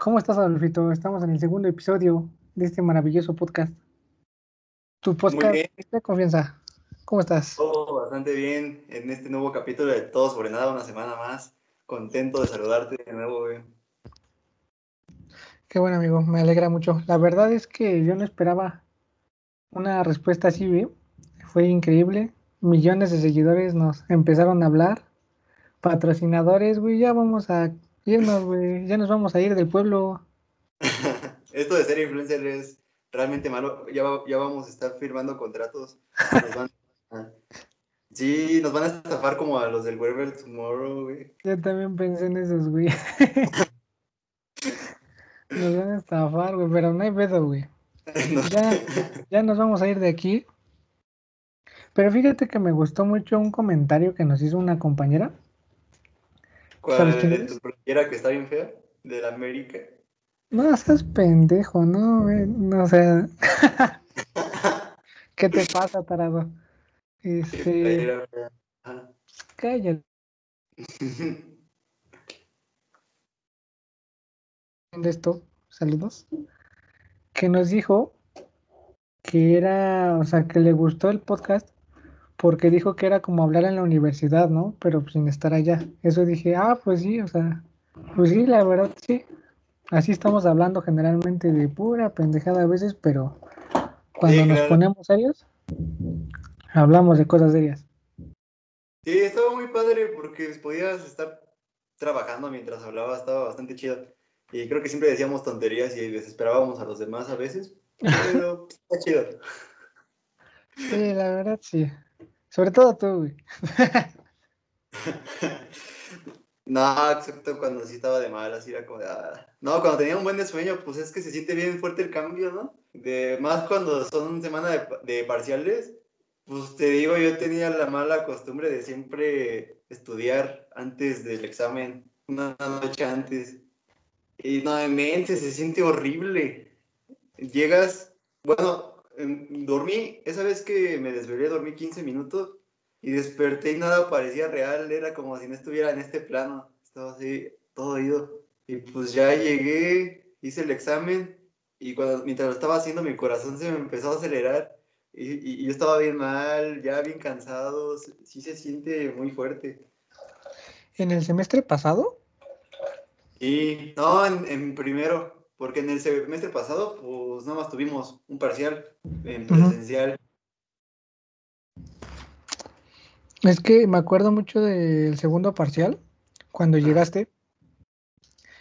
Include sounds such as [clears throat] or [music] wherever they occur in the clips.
¿Cómo estás, Adolfito? Estamos en el segundo episodio de este maravilloso podcast. Tu podcast de confianza. ¿Cómo estás? Todo bastante bien en este nuevo capítulo de Todo sobre Nada, una semana más. Contento de saludarte de nuevo, güey. Qué bueno, amigo, me alegra mucho. La verdad es que yo no esperaba una respuesta así, güey. Fue increíble. Millones de seguidores nos empezaron a hablar. Patrocinadores, güey, ya vamos a irnos, güey. Ya nos vamos a ir del pueblo. [laughs] Esto de ser influencer es realmente malo. Ya, ya vamos a estar firmando contratos. [laughs] sí, nos van a estafar como a los del Weber Tomorrow, güey. Yo también pensé en esos, güey. [laughs] nos van a estafar, güey, pero no hay pedo, güey. Ya, ya nos vamos a ir de aquí. Pero fíjate que me gustó mucho un comentario que nos hizo una compañera. ¿Cuál? ¿De tu compañera que está bien fea? ¿De la América? No, seas pendejo, no. No, o sea. [laughs] ¿Qué te pasa, tarado? Este. Cállate. [laughs] de esto, saludos, que nos dijo que era, o sea, que le gustó el podcast porque dijo que era como hablar en la universidad, ¿no? Pero sin estar allá. Eso dije, ah, pues sí, o sea, pues sí, la verdad sí. Así estamos hablando generalmente de pura pendejada a veces, pero cuando nos ponemos serios, hablamos de cosas serias. Sí, estaba muy padre porque podías estar trabajando mientras hablaba, estaba bastante chido. Y creo que siempre decíamos tonterías y desesperábamos a los demás a veces, pero está chido. Sí, la verdad sí. Sobre todo tú, güey. [laughs] no, excepto cuando sí estaba de malas, era como de... Ah. No, cuando tenía un buen sueño, pues es que se siente bien fuerte el cambio, ¿no? De, más cuando son semana de, de parciales, pues te digo, yo tenía la mala costumbre de siempre estudiar antes del examen, una noche antes. Y no, mente, se siente horrible. Llegas, bueno, dormí, esa vez que me desvelé, dormí 15 minutos y desperté y nada parecía real, era como si no estuviera en este plano, estaba así, todo oído. Y pues ya llegué, hice el examen y cuando, mientras lo estaba haciendo mi corazón se me empezó a acelerar y, yo estaba bien mal, ya bien cansado, sí se siente muy fuerte. ¿En el semestre pasado? Y no, en, en primero. Porque en el semestre pasado, pues nada más tuvimos un parcial en presencial. Es que me acuerdo mucho del segundo parcial, cuando llegaste,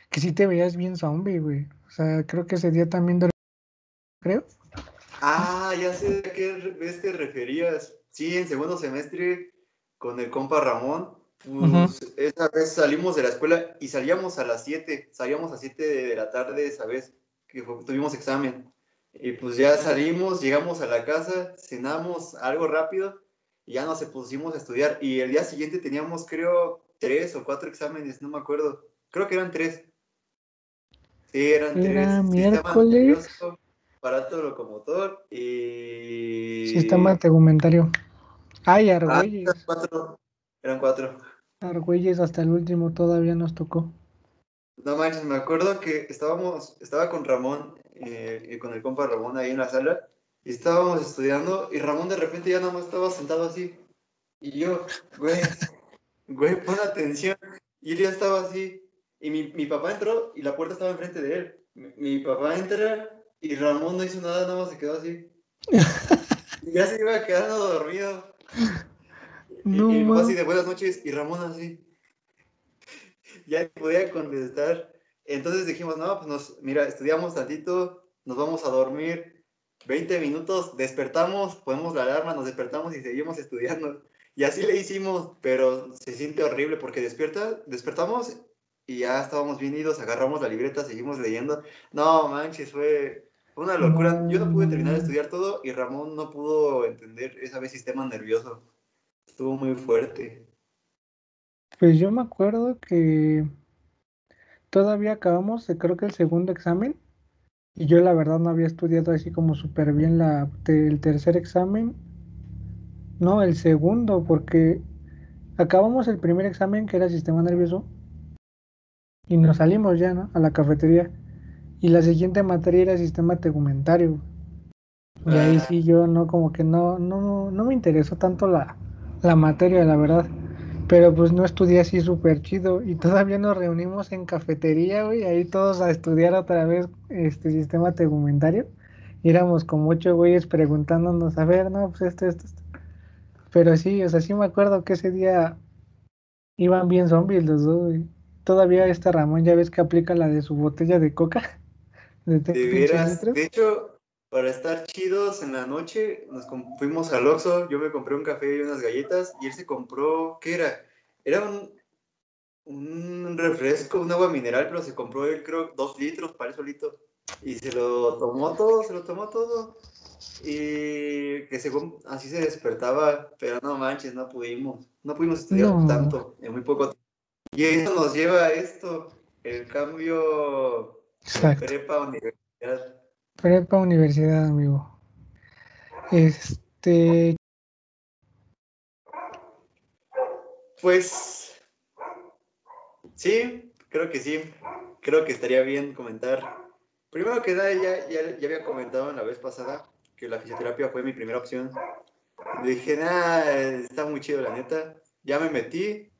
que sí te veías bien zombie, güey. O sea, creo que ese día también dormí, creo. Ah, ya sé a qué vez te referías. Sí, en segundo semestre, con el compa Ramón, pues esa vez salimos de la escuela y salíamos a las 7, salíamos a 7 de la tarde esa vez que tuvimos examen. Y pues ya salimos, llegamos a la casa, cenamos algo rápido y ya nos pusimos a estudiar. Y el día siguiente teníamos, creo, tres o cuatro exámenes, no me acuerdo. Creo que eran tres. Sí, eran Era tres. miércoles. Aparato locomotor y. Sistema tegumentario. Ay, Argüelles. Ah, eran cuatro. Eran cuatro. Argüelles hasta el último todavía nos tocó. No manches, me acuerdo que estábamos, estaba con Ramón, eh, con el compa Ramón ahí en la sala, y estábamos estudiando, y Ramón de repente ya nada más estaba sentado así. Y yo, güey, [laughs] güey, pon atención. Y él ya estaba así. Y mi, mi papá entró y la puerta estaba enfrente de él. Mi, papá entra y Ramón no hizo nada, nada más se quedó así. [laughs] y ya se iba quedando dormido. No, y, y así de buenas noches y Ramón así. [laughs] ya podía contestar. Entonces dijimos, no, pues nos, mira, estudiamos tantito, nos vamos a dormir 20 minutos, despertamos, ponemos la alarma, nos despertamos y seguimos estudiando. Y así le hicimos, pero se siente horrible porque despierta, despertamos y ya estábamos bien idos, agarramos la libreta, seguimos leyendo. No, manches, fue una locura. Yo no pude terminar de estudiar todo y Ramón no pudo entender esa vez sistema nervioso. Estuvo muy fuerte. Pues yo me acuerdo que todavía acabamos, creo que el segundo examen, y yo la verdad no había estudiado así como súper bien la, el tercer examen, no, el segundo, porque acabamos el primer examen que era sistema nervioso y nos salimos ya, ¿no? A la cafetería. Y la siguiente materia era sistema tegumentario. Y ahí Ah. sí yo no, como que no, no, no me interesó tanto la, la materia, la verdad. Pero pues no estudié así súper chido. Y todavía nos reunimos en cafetería, güey, ahí todos a estudiar otra vez este sistema tegumentario. Y éramos como ocho güeyes preguntándonos, a ver, no, pues esto, esto, esto. Pero sí, o sea, sí me acuerdo que ese día iban bien zombies los dos, güey. Todavía este Ramón ya ves que aplica la de su botella de coca. [laughs] De De veras, de hecho, para estar chidos en la noche, nos fuimos al Oxxo, yo me compré un café y unas galletas, y él se compró, ¿qué era? Era un, un refresco, un agua mineral, pero se compró él, creo, dos litros para él solito. Y se lo tomó todo, se lo tomó todo. Y que según así se despertaba, pero no manches, no pudimos. No pudimos estudiar No. tanto en muy poco tiempo. Y eso nos lleva a esto, el cambio Exacto. prepa universidad. Prepa universidad, amigo. Este, Pues sí, creo que sí. Creo que estaría bien comentar. Primero que nada, ya, ya, ya había comentado en la vez pasada que la fisioterapia fue mi primera opción. Dije, nah, está muy chido, la neta. Ya me metí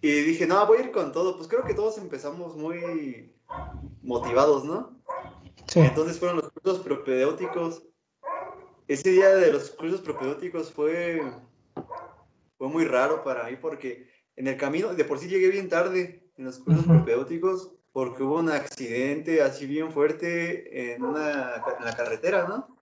y dije, no, voy a ir con todo. Pues creo que todos empezamos muy motivados, ¿no? Sí, Entonces fueron los cursos propedéuticos. Ese día de los cursos propedéuticos fue, fue muy raro para mí porque en el camino, de por sí llegué bien tarde en los cursos Ujú. propedéuticos porque hubo un accidente así bien fuerte en, una, en la carretera, ¿no?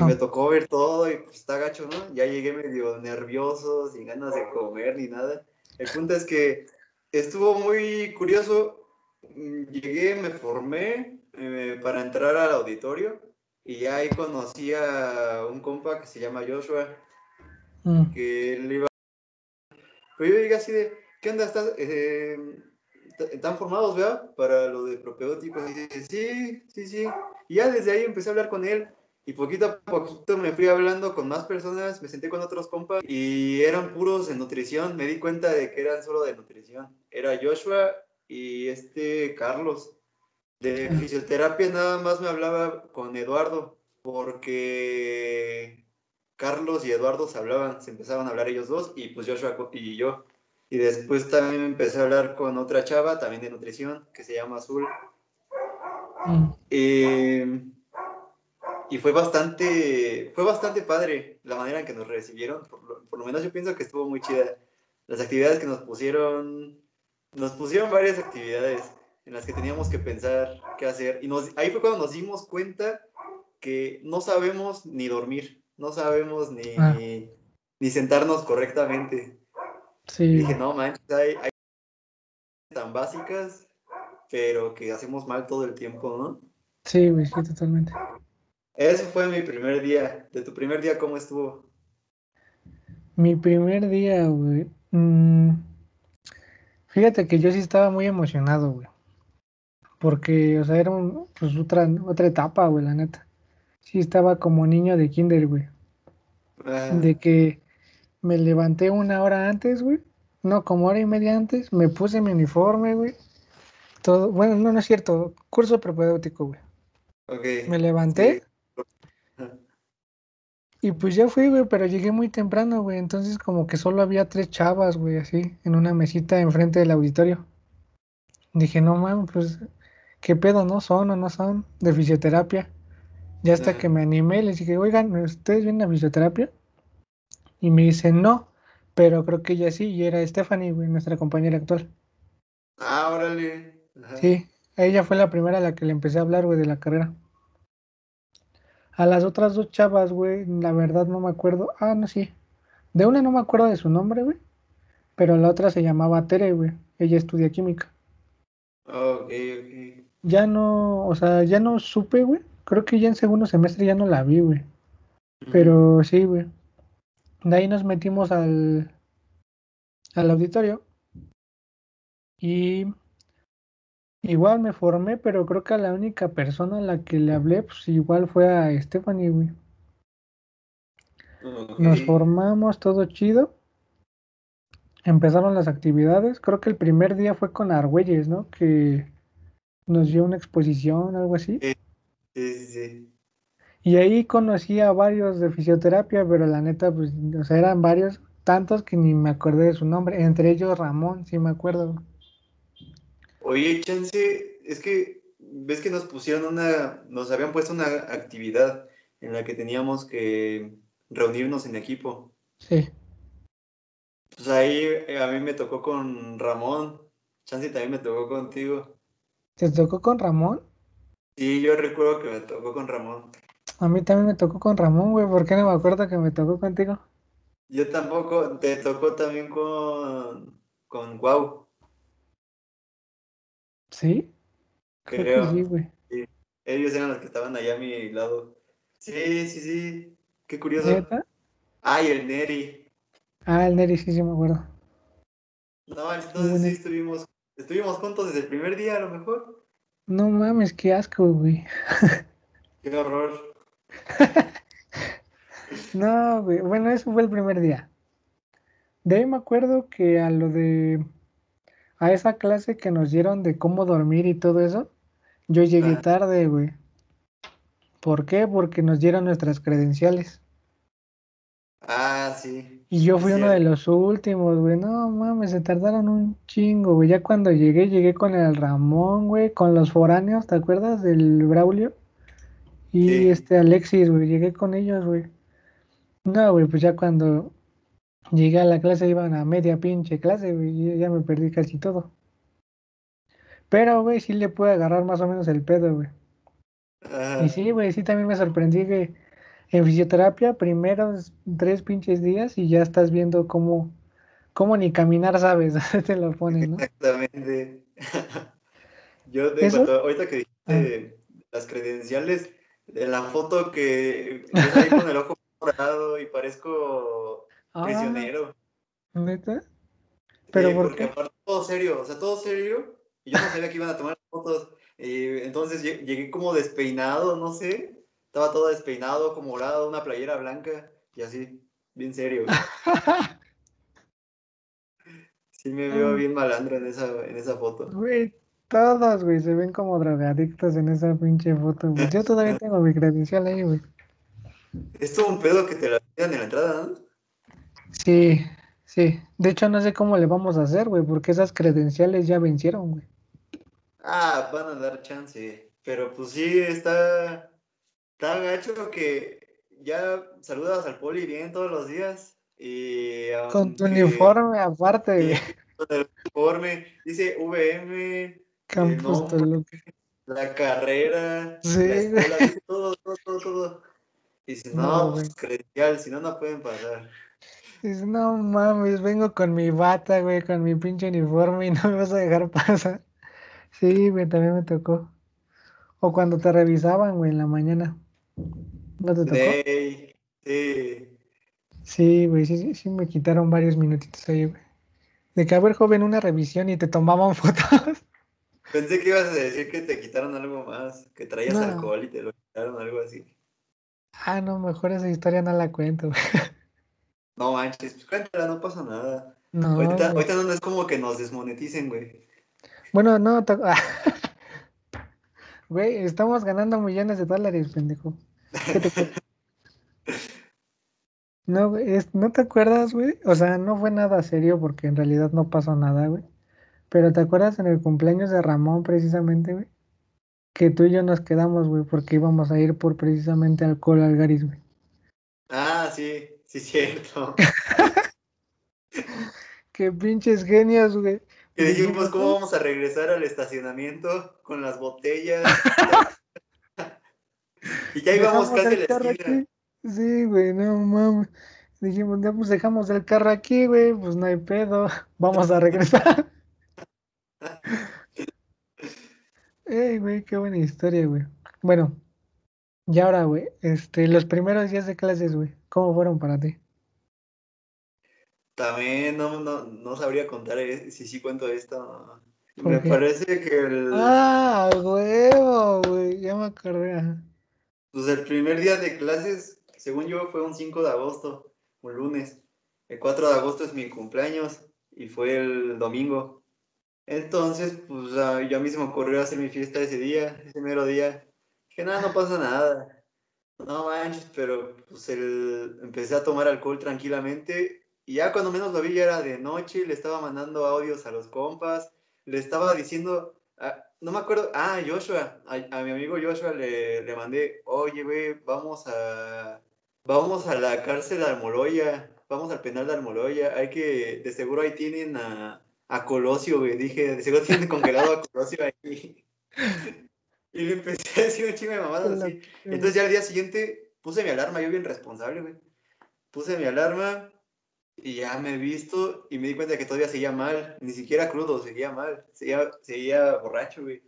Y me tocó ver todo y pues está gacho, ¿no? Ya llegué medio nervioso, sin ganas de comer ni nada. El punto es que estuvo muy curioso. Mm, Llegué, me formé eh, para entrar al auditorio y ya ahí conocí a un compa que se llama Joshua, mm, que él iba... Pero yo llegué así de, ¿qué onda? ¿Estás, eh, ¿Están formados, vea? Para lo de propedéuticos. Y dije, sí, sí, sí. Y ya desde ahí empecé a hablar con él. Y poquito a poquito me fui hablando con más personas, me senté con otros compas y eran puros de nutrición. Me di cuenta de que eran solo de nutrición. Era Joshua y este Carlos. De fisioterapia nada más me hablaba con Eduardo, porque Carlos y Eduardo se hablaban, se empezaban a hablar ellos dos y pues Joshua y yo. Y después también empecé a hablar con otra chava, también de nutrición, que se llama Azul. mm, Eh, y fue bastante, fue bastante padre la manera en que nos recibieron. Por lo, por lo menos yo pienso que estuvo muy chida. Las actividades que nos pusieron, nos pusieron varias actividades en las que teníamos que pensar qué hacer. Y nos, ahí fue cuando nos dimos cuenta que no sabemos ni dormir, no sabemos ni, Ah. ni sentarnos correctamente. Y sí, dije, no manches, hay, hay tan básicas, pero que hacemos mal todo el tiempo, ¿no? sí, güey, sí, totalmente. Ese fue mi primer día. ¿De tu primer día cómo estuvo? Mi primer día, güey. mm, fíjate que yo sí estaba muy emocionado, güey. Porque, o sea, era un, pues otra, otra etapa, güey, la neta. Sí estaba como niño de kinder, güey. Ah, De que me levanté una hora antes, güey. No, como hora y media antes. Me puse mi uniforme, güey. Todo, bueno, no, no es cierto. Curso propedéutico, güey. ok. Me levanté Sí. y pues ya fui, güey, pero llegué muy temprano, güey. Entonces como que solo había tres chavas, güey, así, en una mesita enfrente del auditorio. Dije, no mames, pues, ¿qué pedo, no son o no son? De fisioterapia. Ya hasta que me animé, les dije, oigan, ¿ustedes vienen a fisioterapia? Y me dicen, no, pero creo que ella sí, y era Stephanie, güey, nuestra compañera actual. Ah, órale. Ajá. Sí, ella fue la primera a la que le empecé a hablar, güey, de la carrera. A las otras dos chavas, güey, la verdad no me acuerdo. Ah, no, sí. De una no me acuerdo de su nombre, güey. Pero la otra se llamaba Tere, güey. Ella estudia química. Ok, ok. Ya no, o sea, ya no supe, güey. Creo que ya en segundo semestre ya no la vi, güey. Pero sí, güey. De ahí nos metimos al, al auditorio. Y igual me formé, pero creo que a la única persona a la que le hablé, pues igual fue a Stephanie, güey. Nos formamos todo chido. Empezaron las actividades. Creo que el primer día fue con Argüelles, ¿no? Que nos dio una exposición, algo así. Sí, sí, sí. Y ahí conocí a varios de fisioterapia, pero la neta, pues, o sea, eran varios, tantos que ni me acordé de su nombre, entre ellos Ramón, sí me acuerdo. Oye, Chance, es que ves que nos pusieron una, nos habían puesto una actividad en la que teníamos que reunirnos en equipo. Sí. Pues ahí eh, a mí me tocó con Ramón, Chance también me tocó contigo. ¿Te tocó con Ramón? Sí, yo recuerdo que me tocó con Ramón. A mí también me tocó con Ramón, güey. ¿Por qué no me acuerdo que me tocó contigo? Yo tampoco, te tocó también con, con Guau. ¿Sí? Creo, Creo. que sí, güey. Sí. Ellos eran los que estaban allá a mi lado. Sí, sí, sí. Qué curioso. ¿Neta? Ay, el Neri. Ah, el Neri, sí, sí me acuerdo. No, entonces sí estuvimos, estuvimos juntos desde el primer día a lo mejor. No mames, qué asco, güey. [laughs] Qué horror. [laughs] No, güey. Bueno, eso fue el primer día. De ahí me acuerdo que a lo de... A esa clase que nos dieron de cómo dormir y todo eso, yo llegué Ah. tarde, güey. ¿Por qué? Porque nos dieron nuestras credenciales. Ah, sí. Y yo fui Sí, uno de los últimos, güey. No mames, se tardaron un chingo, güey. Ya cuando llegué, llegué con el Ramón, güey, con los foráneos, ¿te acuerdas? Del Braulio. Y Sí. este Alexis, güey, llegué con ellos, güey. No, güey, pues ya cuando llegué a la clase iban a media pinche clase, güey. Ya me perdí casi todo. Pero, güey, sí le pude agarrar más o menos el pedo, güey. Ah, Y sí, güey, sí también me sorprendí que en fisioterapia primeros tres pinches días y ya estás viendo cómo, cómo ni caminar sabes, [laughs] te lo ponen, ¿no? Exactamente. [laughs] Yo de ¿Eso? cuando, ahorita que Ah. dijiste las credenciales, de la foto que yo ahí con el ojo [laughs] morado y parezco Ah, prisionero. ¿neta? ¿Pero por porque qué? aparte todo serio, o sea, todo serio. Y yo no sabía que iban a tomar fotos. Y entonces lle- llegué como despeinado, no sé. Estaba todo despeinado, como morado, una playera blanca y así, bien serio. [laughs] Sí me veo Ah. bien malandro en esa, en esa foto. Güey, todos, güey, se ven como drogadictos en esa pinche foto, güey. Yo todavía [laughs] tengo mi credencial ahí, güey. Es todo un pedo que te la pidan en la entrada, ¿no? Sí, sí. De hecho, no sé cómo le vamos a hacer, güey, porque esas credenciales ya vencieron, güey. Ah, van a dar chance. Pero pues sí, está, está gacho que ya saludas al poli bien todos los días. Y Con tu aunque- uniforme aparte, con el uniforme, dice VM, Campus. Toluca. la carrera, Sí, la escuela, todo, todo, todo, todo. Y dice, No, no, pues credencial, si no, no pueden pasar. Dices, no mames, vengo con mi bata, güey, con mi pinche uniforme y no me vas a dejar pasar. Sí, güey, también me tocó. O cuando te revisaban, güey, en la mañana. ¿No te tocó? Sí, sí. Sí, güey, sí, sí, sí me quitaron varios minutitos ahí, güey. De que, a ver, joven, una revisión y te tomaban [laughs] fotos. Pensé que ibas a decir que te quitaron algo más, que traías No. alcohol y te lo quitaron, algo así. Ah, no, mejor esa historia no la cuento, güey. No manches, pues cuéntala, no pasa nada. No, ahorita, ahorita no es como que nos desmoneticen, güey. Bueno, no, [laughs] güey, estamos ganando millones de dólares, pendejo. No, es- ¿no te acuerdas, güey? O sea, no fue nada serio porque en realidad no pasó nada, güey. Pero ¿te acuerdas en el cumpleaños de Ramón precisamente, güey? Que tú y yo nos quedamos, güey, porque íbamos a ir por precisamente alcohol al Garis, güey. Ah, sí, sí, cierto. [laughs] Qué pinches genios, güey. Que Dijimos, ¿cómo vamos a regresar al estacionamiento con las botellas? [laughs] y ya íbamos casi el la carro aquí. Sí, güey, no mames. Dijimos, ya pues dejamos el carro aquí, güey, pues no hay pedo. [laughs] Vamos a regresar. [laughs] Ey, güey, qué buena historia, güey. Bueno, y ahora, güey, este, los primeros días de clases, güey, ¿cómo fueron para ti? También no, no, no sabría contar eh, si sí cuento esto. ¿Por Me qué? parece que el, Ah, huevo, güey, ya me acordé. Pues el primer día de clases, según yo, fue un 5 de agosto, un lunes. El 4 de agosto es mi cumpleaños y fue el domingo. Entonces, pues yo a mí se me ocurrió hacer mi fiesta ese día, ese mero día. Dije, nada, no pasa nada. No manches, pero pues el, empecé a tomar alcohol tranquilamente y ya cuando menos lo vi ya era de noche, le estaba mandando audios a los compas, le estaba diciendo, no me acuerdo, ah, Joshua, a, a mi amigo Joshua le, le mandé, oye, güey, vamos a, vamos a la cárcel de Almoloya, vamos al penal de Almoloya, hay que, de seguro ahí tienen a, a Colosio, güey, dije, de seguro tienen congelado a Colosio ahí. [laughs] y le empecé a decir un chingo de mamadas así. Entonces ya al día siguiente puse mi alarma, yo bien responsable, güey. Puse mi alarma y ya me he visto y me di cuenta que todavía seguía mal, ni siquiera crudo, seguía mal, seguía, seguía borracho, güey.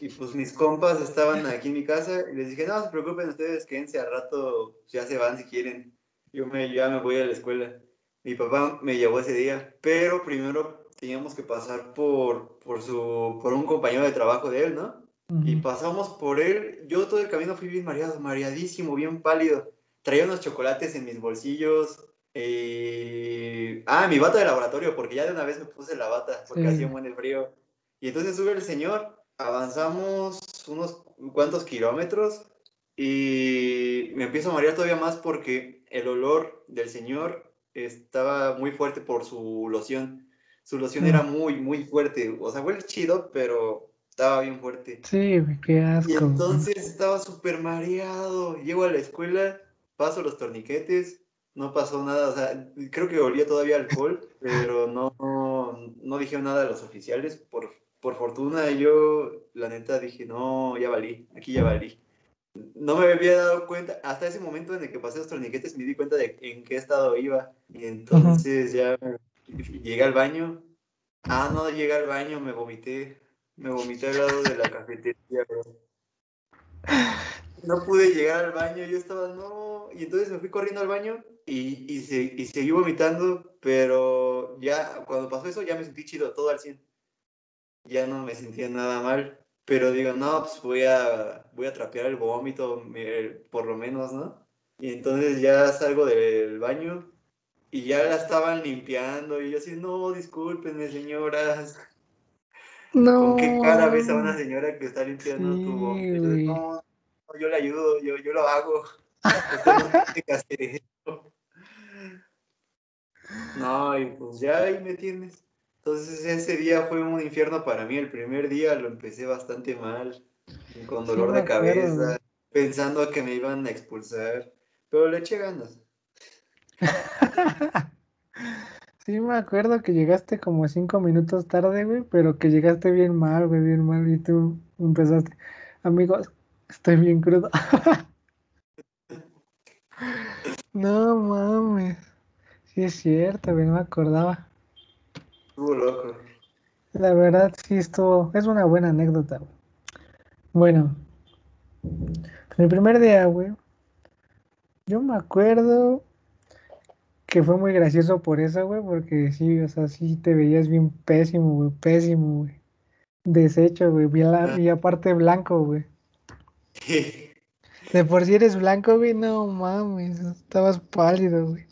Y pues mis compas estaban aquí en mi casa y les dije, no se preocupen ustedes, quédense al rato, ya se van si quieren. Yo me, ya me voy a la escuela. Mi papá me llevó ese día, pero primero teníamos que pasar por, por, su, por un compañero de trabajo de él, ¿no? Y pasamos por él, yo todo el camino fui bien mareado, mareadísimo, bien pálido. Traía unos chocolates en mis bolsillos. Eh... Ah, mi bata de laboratorio, porque ya de una vez me puse la bata, porque hacía un buen frío. Y entonces sube el señor avanzamos unos cuantos kilómetros y me empiezo a marear todavía más porque el olor del señor estaba muy fuerte por su loción. Su loción era mm. muy, muy fuerte. O sea, huele chido, pero estaba bien fuerte. Sí, qué asco. Y entonces estaba súper mareado. Llego a la escuela, paso los torniquetes, no pasó nada. O sea, creo que olía todavía alcohol, [laughs] pero no, no, no dijeron nada a los oficiales por por fortuna yo, la neta, dije, no, ya valí, aquí ya valí. No me había dado cuenta, hasta ese momento en el que pasé los torniquetes me di cuenta de en qué estado iba. Y entonces ya llegué al baño. Ah, no, llegué al baño, me vomité. Me vomité al lado de la cafetería, [laughs] No pude llegar al baño, yo estaba, no. Y entonces me fui corriendo al baño y, y, y seguí vomitando, pero ya cuando pasó eso ya me sentí chido, todo al 100 ya no me sentía nada mal, pero digo, no, pues voy a, voy a trapear el vómito, por lo menos, ¿no? Y entonces ya salgo del baño y ya la estaban limpiando y yo así, no, discúlpenme, señoras. No. ¿Con qué cara ves a una señora que está limpiando tu vómito? No, yo le ayudo, yo, yo lo hago. no, y pues ya ahí me tienes. Entonces ese día fue un infierno para mí. El primer día lo empecé bastante mal, con dolor de cabeza, pensando que me iban a expulsar, pero le eché ganas. [laughs] sí, me acuerdo que llegaste como cinco minutos tarde, güey, pero que llegaste bien mal, güey, bien mal, y tú empezaste, amigos, estoy bien crudo. [laughs] no mames, sí es cierto, güey, no me acordaba. La verdad, sí, esto es una buena anécdota. Bueno, el primer día, güey, yo me acuerdo que fue muy gracioso por eso, güey, porque sí, o sea, sí te veías bien pésimo, güey, pésimo, güey. Deshecho, güey, y aparte blanco, güey. [laughs] De por si eres blanco, güey, no mames, estabas pálido, güey.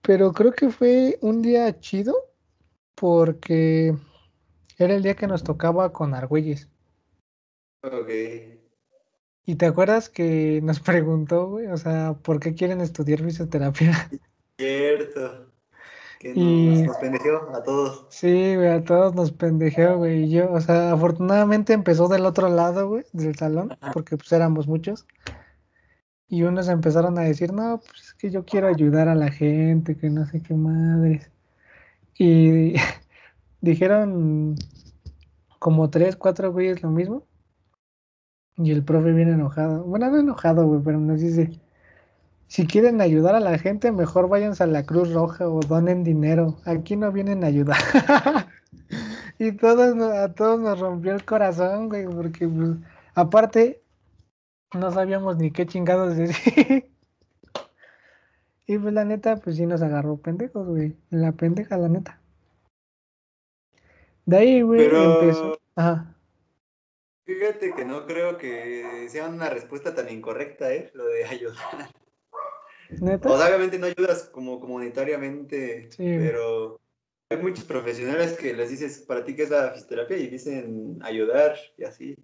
Pero creo que fue un día chido porque era el día que nos tocaba con Argüelles. Ok. ¿Y te acuerdas que nos [laughs] preguntó, güey? O sea, ¿por qué quieren estudiar fisioterapia? Cierto. Que nos, nos pendejeó a todos. Sí, güey, a todos nos pendejeó, güey. Y yo, o sea, afortunadamente empezó del otro lado, güey, del salón, porque pues éramos muchos. Y unos empezaron a decir, no, pues es que yo quiero ayudar a la gente, que no sé qué madres. Y [laughs] dijeron como tres, cuatro güeyes lo mismo. Y el profe viene enojado. Bueno, no enojado, güey, pero nos dice, si quieren ayudar a la gente, mejor váyanse a la Cruz Roja o donen dinero. Aquí no vienen a ayudar. [laughs] y todos, a todos nos rompió el corazón, güey, porque pues, aparte no sabíamos ni qué chingados decir. [laughs] y pues la neta, pues sí nos agarró pendejos, güey. La pendeja, la neta. De ahí, güey, empezó. Ajá. Fíjate que no creo que sea una respuesta tan incorrecta, ¿eh? Lo de ayudar. ¿Neta? obviamente no ayudas como comunitariamente, pero hay muchos profesionales que les dices, para ti qué es la fisioterapia y dicen ayudar y así.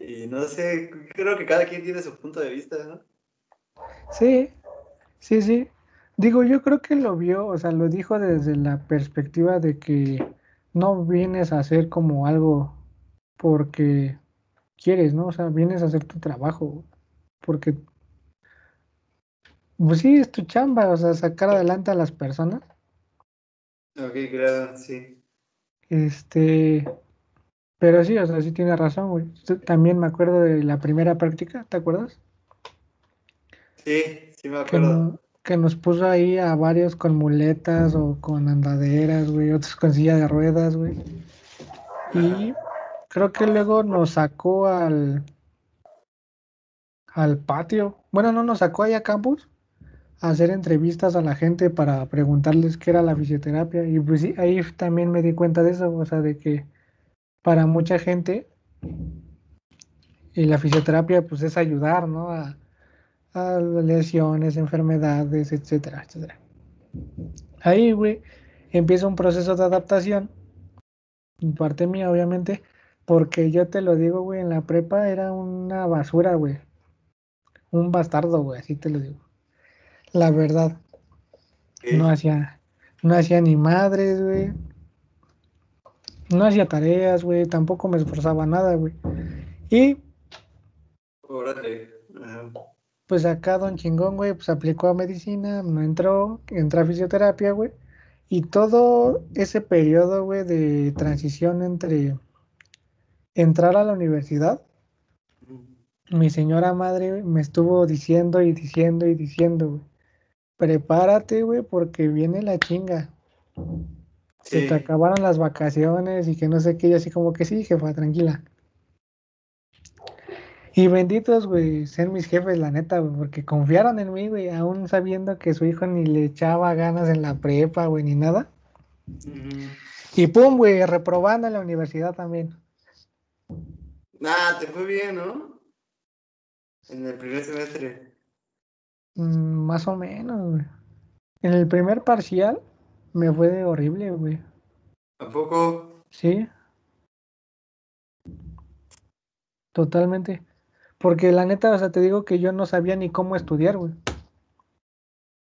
Y no sé, creo que cada quien tiene su punto de vista, ¿no? Sí, sí, sí. Digo, yo creo que lo vio, o sea, lo dijo desde la perspectiva de que no vienes a hacer como algo porque quieres, ¿no? O sea, vienes a hacer tu trabajo porque, pues sí, es tu chamba, o sea, sacar adelante a las personas. Ok, claro, sí. Este, pero sí, o sea, sí tiene razón, güey. También me acuerdo de la primera práctica, ¿te acuerdas? Sí, sí me acuerdo. que nos puso ahí a varios con muletas o con andaderas, güey, otros con silla de ruedas, güey. Y creo que luego nos sacó al, al patio. Bueno, no nos sacó ahí a campus hacer entrevistas a la gente para preguntarles qué era la fisioterapia. Y pues sí, ahí también me di cuenta de eso, o sea, de que para mucha gente y la fisioterapia pues es ayudar, ¿no? A, a lesiones, enfermedades, etcétera, etcétera. Ahí, güey, empieza un proceso de adaptación, parte mía, obviamente, porque yo te lo digo, güey, en la prepa era una basura, güey. Un bastardo, güey, así te lo digo. La verdad, no hacía, no hacía ni madres, güey. No hacía tareas, güey, tampoco me esforzaba nada, güey. Y Órale. Ajá. pues acá Don Chingón, güey, pues aplicó a medicina, no entró, entró a fisioterapia, güey. Y todo ese periodo, güey, de transición entre entrar a la universidad, mi señora madre me estuvo diciendo y diciendo y diciendo, güey, prepárate, güey, porque viene la chinga. Se te acabaron las vacaciones y que no sé qué, y así como que sí, jefa, tranquila. Y benditos, güey, ser mis jefes, la neta, güey, porque confiaron en mí, güey, aún sabiendo que su hijo ni le echaba ganas en la prepa, güey, ni nada. Y pum, güey, reprobando en la universidad también. Nah, te fue bien, ¿no? En el primer semestre. Mm, más o menos, güey. En el primer parcial me fue de horrible, güey. ¿A poco? Sí. Totalmente. Porque la neta, o sea, te digo que yo no sabía ni cómo estudiar, güey.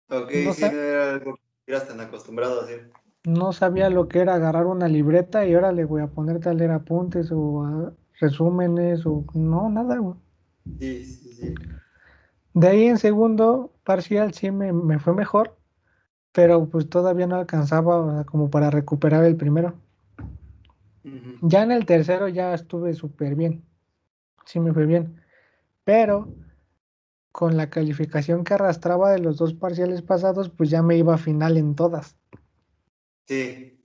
Ok, No sí, no era algo que eras tan acostumbrado a hacer. No sabía lo que era agarrar una libreta y órale, güey, a ponerte a leer apuntes o a resúmenes o no, nada, güey. Sí, sí, sí. De ahí en segundo parcial sí me, me fue mejor, pero pues todavía no alcanzaba o sea, como para recuperar el primero. Ya en el tercero ya estuve súper bien. Sí me fue bien. Pero con la calificación que arrastraba de los dos parciales pasados, pues ya me iba a final en todas. Sí.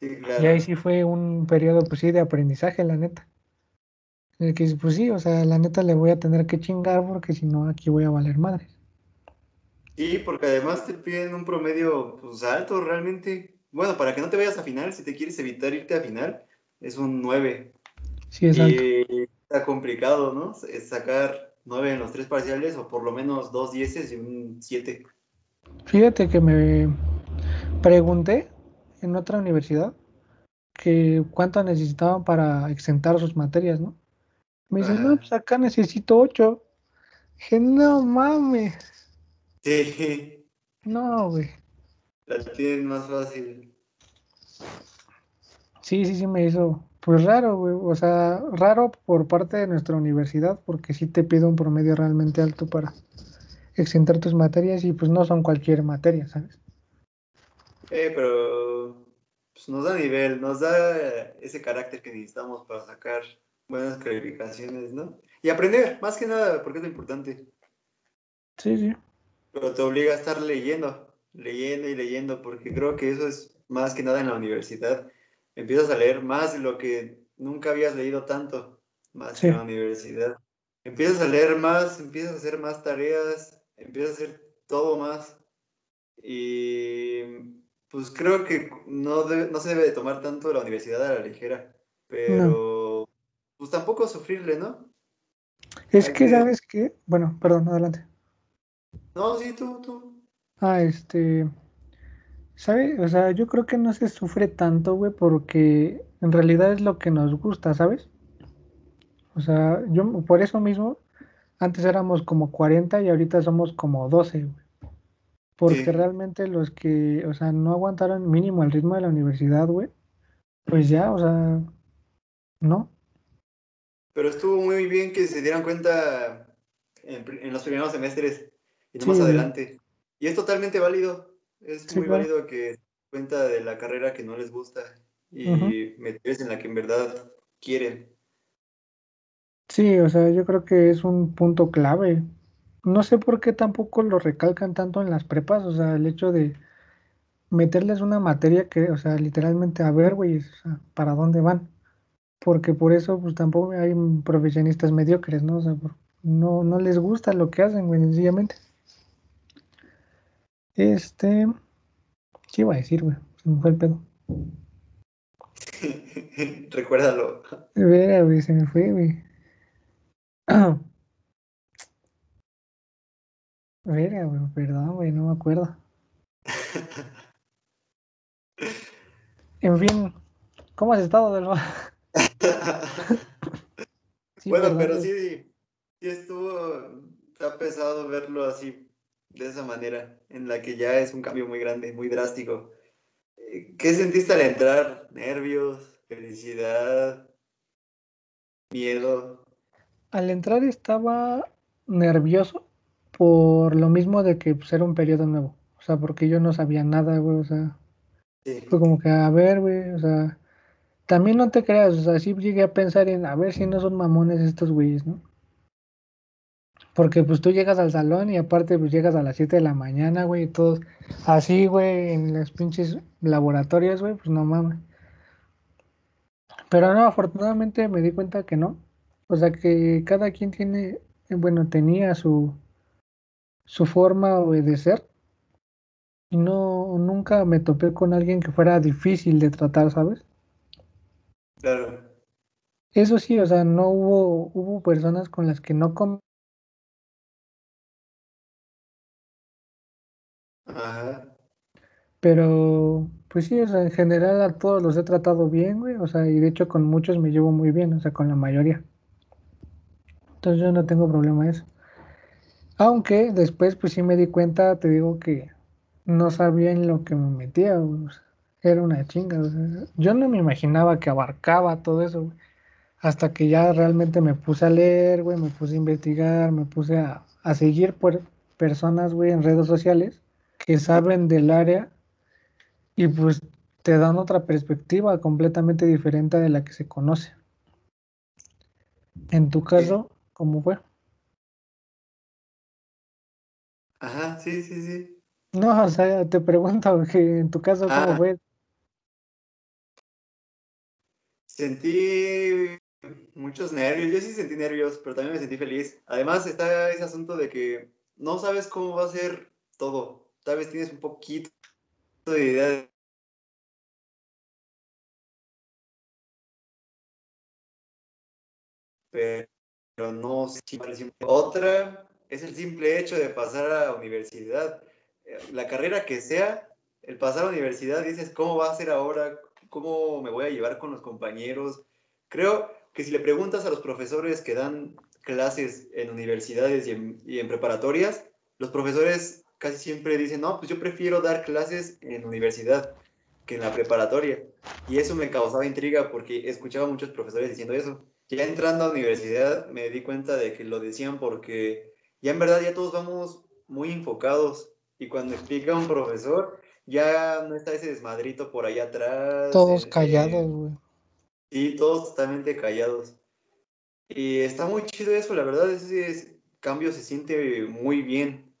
Sí, claro. Y ahí sí fue un periodo, pues sí, de aprendizaje, la neta. En el que, pues sí, o sea, la neta le voy a tener que chingar porque si no, aquí voy a valer madres. Sí, porque además te piden un promedio pues alto realmente. Bueno, para que no te vayas a final, si te quieres evitar irte a final, es un 9. Sí, exacto. Y está complicado, ¿no? Es sacar 9 en los tres parciales o por lo menos dos dieces y un 7. Fíjate que me pregunté en otra universidad que cuánto necesitaban para exentar sus materias, ¿no? Me dicen, no, pues acá necesito ocho. Dije, no mames. Sí, No, güey. la tienen más fácil. Sí, sí, sí me hizo, pues raro, güey. O sea, raro por parte de nuestra universidad, porque sí te pide un promedio realmente alto para exentar tus materias y pues no son cualquier materia, ¿sabes? Eh, pero pues, nos da nivel, nos da ese carácter que necesitamos para sacar buenas calificaciones, ¿no? Y aprender, más que nada, porque es lo importante. Sí, sí. Pero te obliga a estar leyendo, leyendo y leyendo, porque creo que eso es más que nada en la universidad. Empiezas a leer más de lo que nunca habías leído tanto, más Sí. en la universidad. Empiezas a leer más, empiezas a hacer más tareas, empiezas a hacer todo más. Y pues creo que no, debe- no se debe de tomar tanto la universidad a la ligera, pero pues tampoco sufrirle, ¿no? Es Hay que, que- ¿sabes qué? Bueno, perdón, adelante. No, sí, tú, tú. Ah, este. ¿Sabes? O sea, yo creo que no se sufre tanto, güey, porque en realidad es lo que nos gusta, ¿sabes? O sea, yo por eso mismo, antes éramos como 40 y ahorita somos como 12, güey. Porque Sí. realmente los que, o sea, no aguantaron mínimo el ritmo de la universidad, güey, pues ya, o sea, no. Pero estuvo muy bien que se dieran cuenta en, los primeros semestres y no más adelante. Y es totalmente válido. Es Sí, muy claro. válido que se den cuenta de la carrera que no les gusta y Ujú. meterse en la que en verdad quieren. Sí, o sea, yo creo que es un punto clave. No sé por qué tampoco lo recalcan tanto en las prepas, o sea, el hecho de meterles una materia que, o sea, literalmente a ver, güey, o sea, para dónde van. Porque por eso, pues tampoco hay profesionistas mediocres, ¿no? O sea, no, no les gusta lo que hacen, güey, sencillamente. Este, ¿qué iba a decir, güey? Se me fue el pedo. [laughs] Recuérdalo. Verga, güey, se me fue, güey. [clears throat] Verga, güey, perdón, güey, no me acuerdo. [laughs] En fin, ¿cómo has estado, Delma? [laughs] Sí, bueno, pero sí, sí estuvo, está pesado verlo así, de esa manera, en la que ya es un cambio muy grande, muy drástico. Eh, ¿Qué sentiste al entrar? ¿Nervios? ¿Felicidad? ¿Miedo? Al entrar estaba nervioso por lo mismo de que pues, era un periodo nuevo. O sea, porque yo no sabía nada, güey. O sea, Sí. fue como que, a ver, güey. O sea, también no te creas. O sea, sí llegué a pensar en, a ver si no son mamones estos güeyes, ¿no? Porque pues tú llegas al salón y aparte pues llegas a las 7 de la mañana, güey, y todos así, güey, en los pinches laboratorios, güey, pues no mames. Pero no, afortunadamente me di cuenta que no. O sea que cada quien tiene, bueno, tenía su, su forma de ser. Y no, nunca me topé con alguien que fuera difícil de tratar, ¿sabes? Claro. Eso sí, o sea, no hubo, hubo personas con las que no Ajá. pero pues sí, o sea, en general a todos los he tratado bien, güey, o sea, y de hecho con muchos me llevo muy bien, o sea, con la mayoría. Entonces yo no tengo problema eso. Aunque después pues sí me di cuenta, te digo que no sabía en lo que me metía, güey, o sea, era una chinga, o sea, yo no me imaginaba que abarcaba todo eso, güey, hasta que ya realmente me puse a leer, güey, me puse a investigar, me puse a, a seguir por personas, güey, en redes sociales que saben del área y pues te dan otra perspectiva completamente diferente de la que se conoce. En tu caso, ¿cómo fue? Ajá, sí, sí, sí. No, o sea, te pregunto que en tu caso, ¿cómo Ah. fue? Sentí muchos nervios, yo sí sentí nervios, pero también me sentí feliz. Además está ese asunto de que no sabes cómo va a ser todo. Tal vez tienes un poquito de idea de pero no sé. Otra es el simple hecho de pasar a la universidad. Eh, La carrera que sea, el pasar a la universidad dices, ¿cómo va a ser ahora? ¿Cómo me voy a llevar con los compañeros? Creo que si le preguntas a los profesores que dan clases en universidades y en, preparatorias, los profesores casi siempre dicen, no, pues yo prefiero dar clases en universidad que en la preparatoria. Y eso me causaba intriga porque escuchaba a muchos profesores diciendo eso. Ya entrando a universidad me di cuenta de que lo decían porque ya en verdad ya todos vamos muy enfocados y cuando explica un profesor ya no está ese desmadrito por allá atrás. Todos eh, callados, güey. Sí, todos totalmente callados. Y está muy chido eso, la verdad, ese ese cambio se siente muy bien.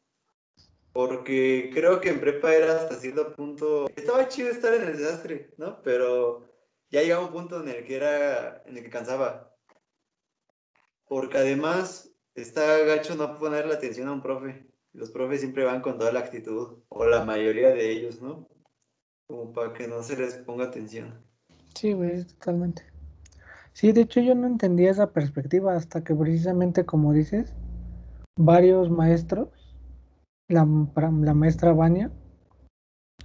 Porque creo que en prepa era hasta cierto punto. Estaba chido estar en el desastre, ¿no? Pero ya llegaba un punto en el que era. en el que cansaba. Porque además está gacho no ponerle atención a un profe. Los profes siempre van con toda la actitud, o la mayoría de ellos, ¿no? Como para que no se les ponga atención. Sí, güey, totalmente. Sí, de hecho yo no entendía esa perspectiva hasta que precisamente como dices, varios maestros, la, maestra Vania,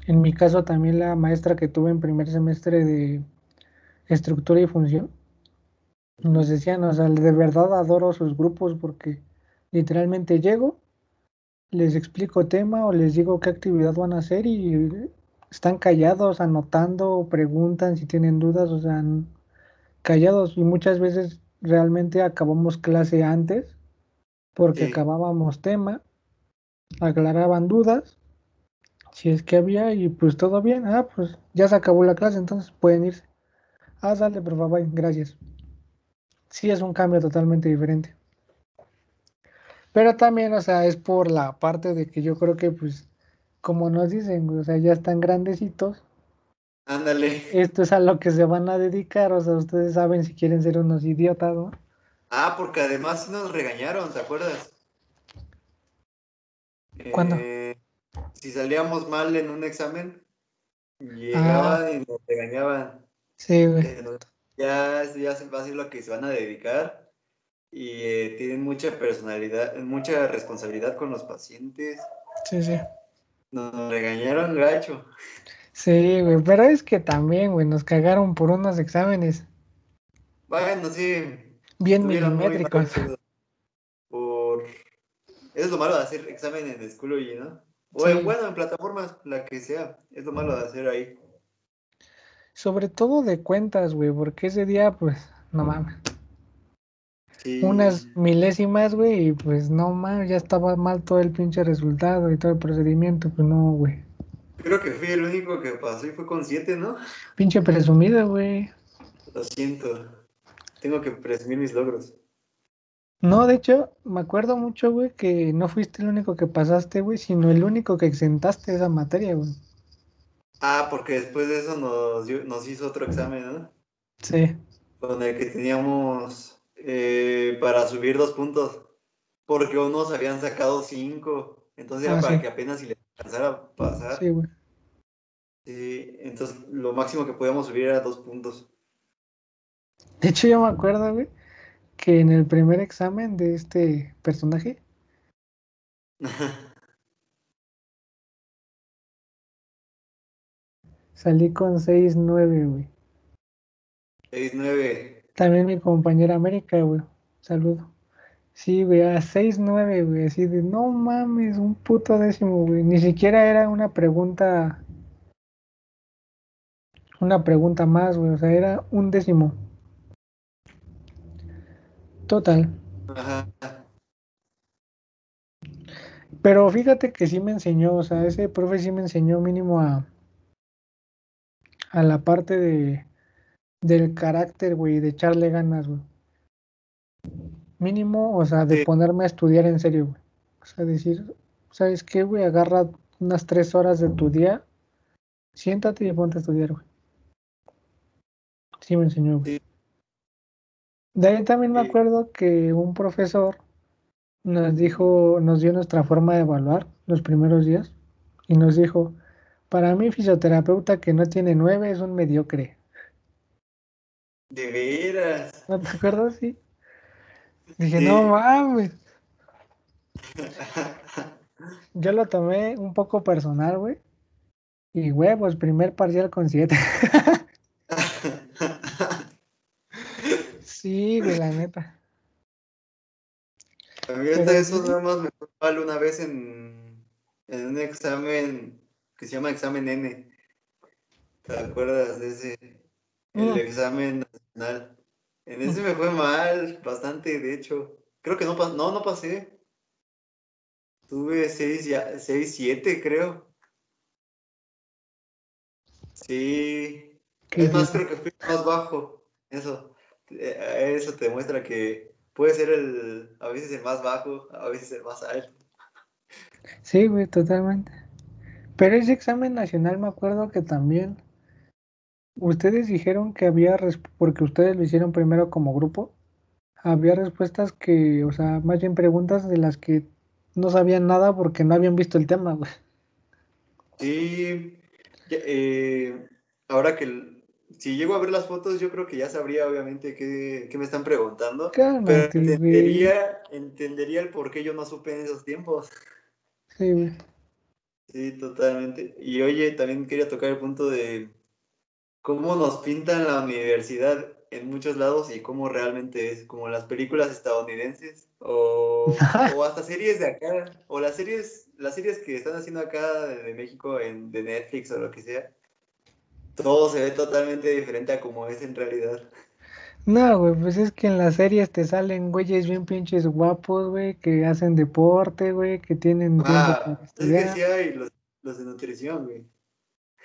En mi caso también la maestra que tuve en primer semestre de estructura y función, nos decían, o sea, de verdad adoro sus grupos porque literalmente llego, les explico tema o les digo qué actividad van a hacer y están callados, anotando, preguntan si tienen dudas, o sea, callados y muchas veces realmente acabamos clase antes porque acabábamos tema, aclaraban dudas, si es que había y pues todo bien, ah, pues ya se acabó la clase, entonces pueden irse. Ah, sale, por favor, gracias. Sí, es un cambio totalmente diferente. Pero también, o sea, es por la parte de que yo creo que, pues, como nos dicen, o sea, ya están grandecitos. Ándale. Esto es a lo que se van a dedicar, o sea, ustedes saben si quieren ser unos idiotas, ¿no? Ah, porque además nos regañaron, ¿te acuerdas? ¿Cuándo? Eh, si salíamos mal en un examen, llegaban ah. y nos regañaban. Sí, güey. Eh, ya, ya va a ser lo que se van a dedicar y eh, tienen mucha personalidad, mucha responsabilidad con los pacientes. Sí, sí. Nos regañaron gacho. Sí, güey, pero es que también, güey, nos cagaron por unos exámenes. Bueno, sí. Bien milimétricos. Por... Es lo malo de hacer examen en Schoology, ¿no? O en, bueno, en plataformas, la que sea. Es lo malo de hacer ahí. Sobre todo de cuentas, güey, porque ese día, pues, no mames. Unas milésimas, güey, y pues no mames, ya estaba mal todo el pinche resultado y todo el procedimiento, pues no, güey. Creo que fui el único que pasó y fue con siete, ¿no? Pinche presumida, güey. Lo siento. Tengo que presumir mis logros. No, de hecho, me acuerdo mucho, güey, que no fuiste el único que pasaste, güey, sino el único que exentaste esa materia, güey. Ah, porque después de eso nos, nos hizo otro examen, ¿no? Sí. Con el que teníamos eh, para subir dos puntos. Porque unos habían sacado cinco. Entonces era ah, para que apenas si le alcanzara a pasar. Sí, güey. Sí, entonces lo máximo que podíamos subir era dos puntos. De hecho, yo me acuerdo, güey, que en el primer examen de este personaje [laughs] Salí con 6-9, güey. 6-9. También mi compañera América, güey. Saludo. Sí, güey, a 6-9, güey. Así de, no mames, un puto décimo, güey. Ni siquiera era una pregunta. Una pregunta más, güey. O sea, era un décimo. Total. Ajá. Pero fíjate que sí me enseñó, o sea, ese profe sí me enseñó mínimo a a la parte de del carácter, güey, de echarle ganas, güey. Mínimo, o sea, de ponerme a estudiar en serio, güey. O sea, decir, ¿sabes qué, güey? Agarra unas tres horas de tu día, siéntate y ponte a estudiar, güey. Sí me enseñó, güey. De ahí también me acuerdo que un profesor nos dijo, nos dio nuestra forma de evaluar los primeros días y nos dijo, para mí, fisioterapeuta que no tiene nueve es un mediocre. De veras. ¿No te acuerdas? Sí. Dije, no mames. [laughs] Yo lo tomé un poco personal, güey. Y huevos, primer parcial con siete. [laughs] sí, güey, la neta. A mí hasta eso nada más me fue mal una vez en, en un examen que se llama examen N. ¿Te acuerdas de ese? El mm. examen En ese me fue mal, bastante, de hecho. Creo que no no, no pasé. Tuve 6, 7, creo. Sí. Es más, creo que fui más bajo. Eso. Eh, eso te demuestra que puede ser el, a veces el más bajo, a veces el más alto. Sí, güey, totalmente. Pero ese examen nacional me acuerdo que también ustedes dijeron que había, porque ustedes lo hicieron primero como grupo, había respuestas que, o sea, más bien preguntas de las que no sabían nada porque no habían visto el tema, güey. Sí, eh, ahora que si llego a ver las fotos, yo creo que ya sabría obviamente qué, me están preguntando. pero entendería, entendería el por qué yo no supe en esos tiempos. Sí, güey. Sí, totalmente. Y oye, también quería tocar el punto de cómo nos pintan la universidad en muchos lados y cómo realmente es, como las películas estadounidenses o, [laughs] o hasta series de acá, o las series, las series que están haciendo acá de, México en, de Netflix o lo que sea. Todo se ve totalmente diferente a como es en realidad. No, güey, pues es que en las series te salen güeyes bien pinches guapos, güey, que hacen deporte, güey, que tienen ah, Es que sí hay los, los de nutrición, güey.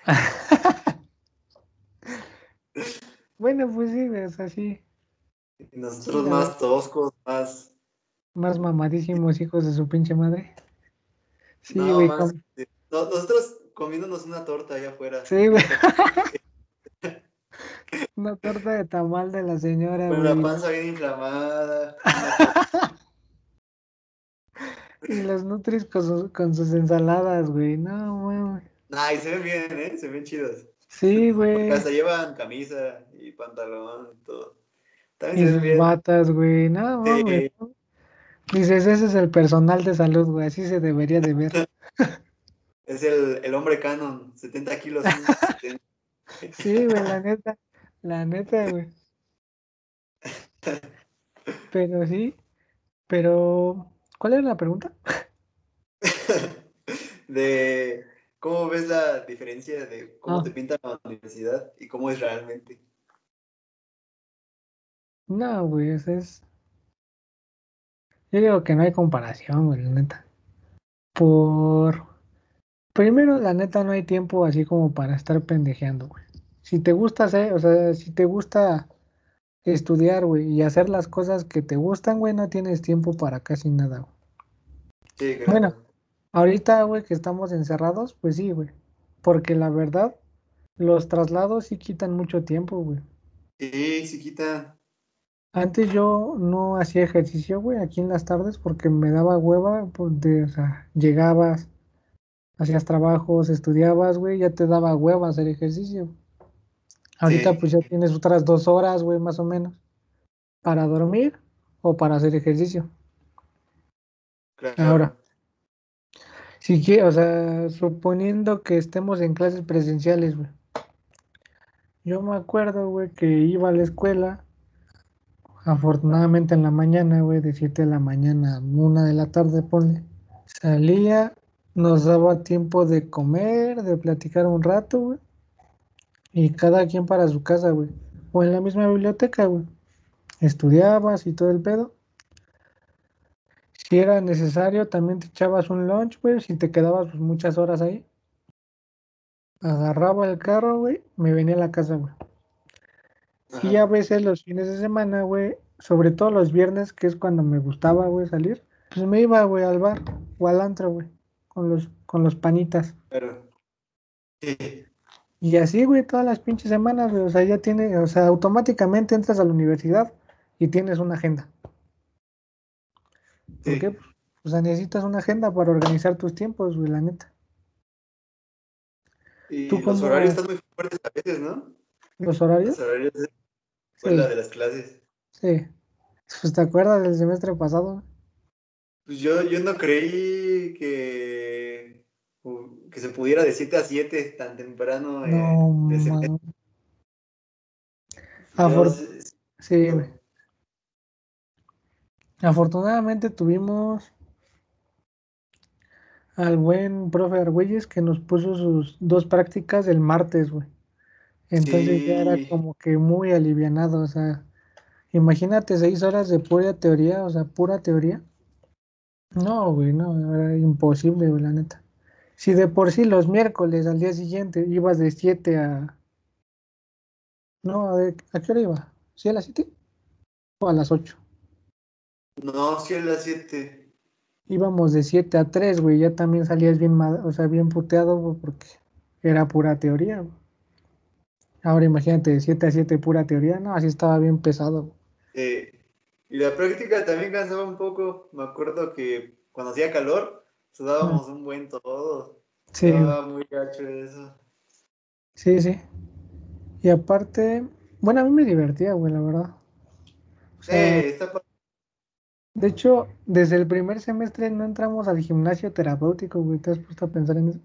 [laughs] bueno, pues sí, es así. Y nosotros más toscos, más... Más mamadísimos hijos de su pinche madre. Sí, güey. Nosotros comiéndonos una torta allá afuera. Sí, güey. [laughs] Una torta de tamal de la señora, Con la panza bien inflamada. [laughs] y los nutris con, sus ensaladas, güey. No, güey. Ay, se ven bien, ¿eh? Se ven chidos. Sí, [laughs] güey. hasta llevan camisa y pantalón y todo. También y sus bien. batas, güey. No, güey. Dices, ese es el personal de salud, güey. Así se debería de ver. [laughs] es el, el hombre canon, 70 kilos. [laughs] sí, güey, la neta. La neta, güey. Pero sí, pero ¿cuál era la pregunta? de cómo ves la diferencia de cómo ah. te pinta la universidad y cómo es realmente. No, güey, eso es. Yo digo que no hay comparación, güey, la neta. Por. Primero, la neta, no hay tiempo así como para estar pendejeando, güey si te gusta hacer, o sea, si te gusta estudiar, güey, y hacer las cosas que te gustan, güey, no tienes tiempo para casi nada, güey. Sí, Bueno, ahorita, güey, que estamos encerrados, pues sí, güey. Porque la verdad, los traslados sí quitan mucho tiempo, güey. Sí, sí quitan. Antes yo no hacía ejercicio, güey, aquí en las tardes porque me daba hueva, pues de, o sea, llegabas, hacías trabajos, estudiabas, güey, ya te daba hueva hacer ejercicio. Ahorita pues ya tienes otras dos horas, güey, más o menos, para dormir o para hacer ejercicio. Ahora, si que, o sea, suponiendo que estemos en clases presenciales, güey. Yo me acuerdo, güey, que iba a la escuela, afortunadamente en la mañana, güey, de 7 de la mañana a 1 de la tarde, ponle. Salía, nos daba tiempo de comer, de platicar un rato, güey. Y cada quien para su casa, güey. O en la misma biblioteca, güey. Estudiabas y todo el pedo. Si era necesario, también te echabas un lunch, güey. Si te quedabas pues, muchas horas ahí. Agarraba el carro, güey. Me venía a la casa, güey. Y a veces los fines de semana, güey. Sobre todo los viernes, que es cuando me gustaba, güey, salir. Pues me iba, güey, al bar o al antro, güey. Con los, con los panitas. Pero. Sí. Y así, güey, todas las pinches semanas, güey. O sea, ya tiene, o sea, automáticamente entras a la universidad y tienes una agenda. ¿Por qué? O sea, necesitas una agenda para organizar tus tiempos, güey, la neta. Y los horarios están muy fuertes a veces, ¿no? ¿Los horarios? Los horarios de, la de las clases. Sí. Pues, ¿Te acuerdas del semestre pasado? Pues yo, yo no creí que que se pudiera de 7 a 7 tan temprano. Eh, sí, Afortunadamente tuvimos al buen profe Argüelles que nos puso sus dos prácticas el martes, güey. Entonces ya era como que muy alivianado, o sea, imagínate seis horas de pura teoría, o sea, pura teoría. No, güey, no, era imposible, güey, la neta. Si de por sí los miércoles al día siguiente ibas de 7 a... No, ¿a, qué hora iba? ¿Sí a las 7? ¿O a las 8? No, sí a las 7. Íbamos de 7 a 3, güey. Ya también salías bien, o sea, bien puteado porque era pura teoría. Ahora imagínate, de 7 a 7 pura teoría. No, así estaba bien pesado. y la práctica también cansaba un poco. Me acuerdo que cuando hacía calor Sudábamos un buen todo. Sí. Estaba muy gacho eso. Sí, sí. Y aparte, bueno, a mí me divertía, güey, la verdad. sí, está de hecho, desde el primer semestre no entramos al gimnasio terapéutico, güey. ¿Te has puesto a pensar en eso?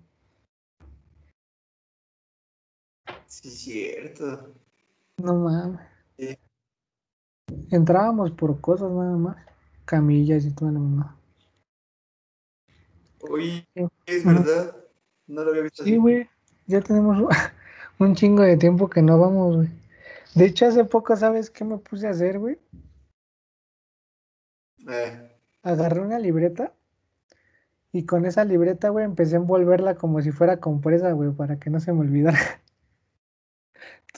Sí, cierto. No mames. Sí. Entrábamos por cosas nada más. Camillas y toda la mamá. Oye, es verdad. No lo había visto. Sí, güey. Ya tenemos [laughs] un chingo de tiempo que no vamos, güey. De hecho, hace poco, ¿sabes qué me puse a hacer, güey? Eh, Agarré una libreta y con esa libreta, güey, empecé a envolverla como si fuera compresa, güey, para que no se me olvidara.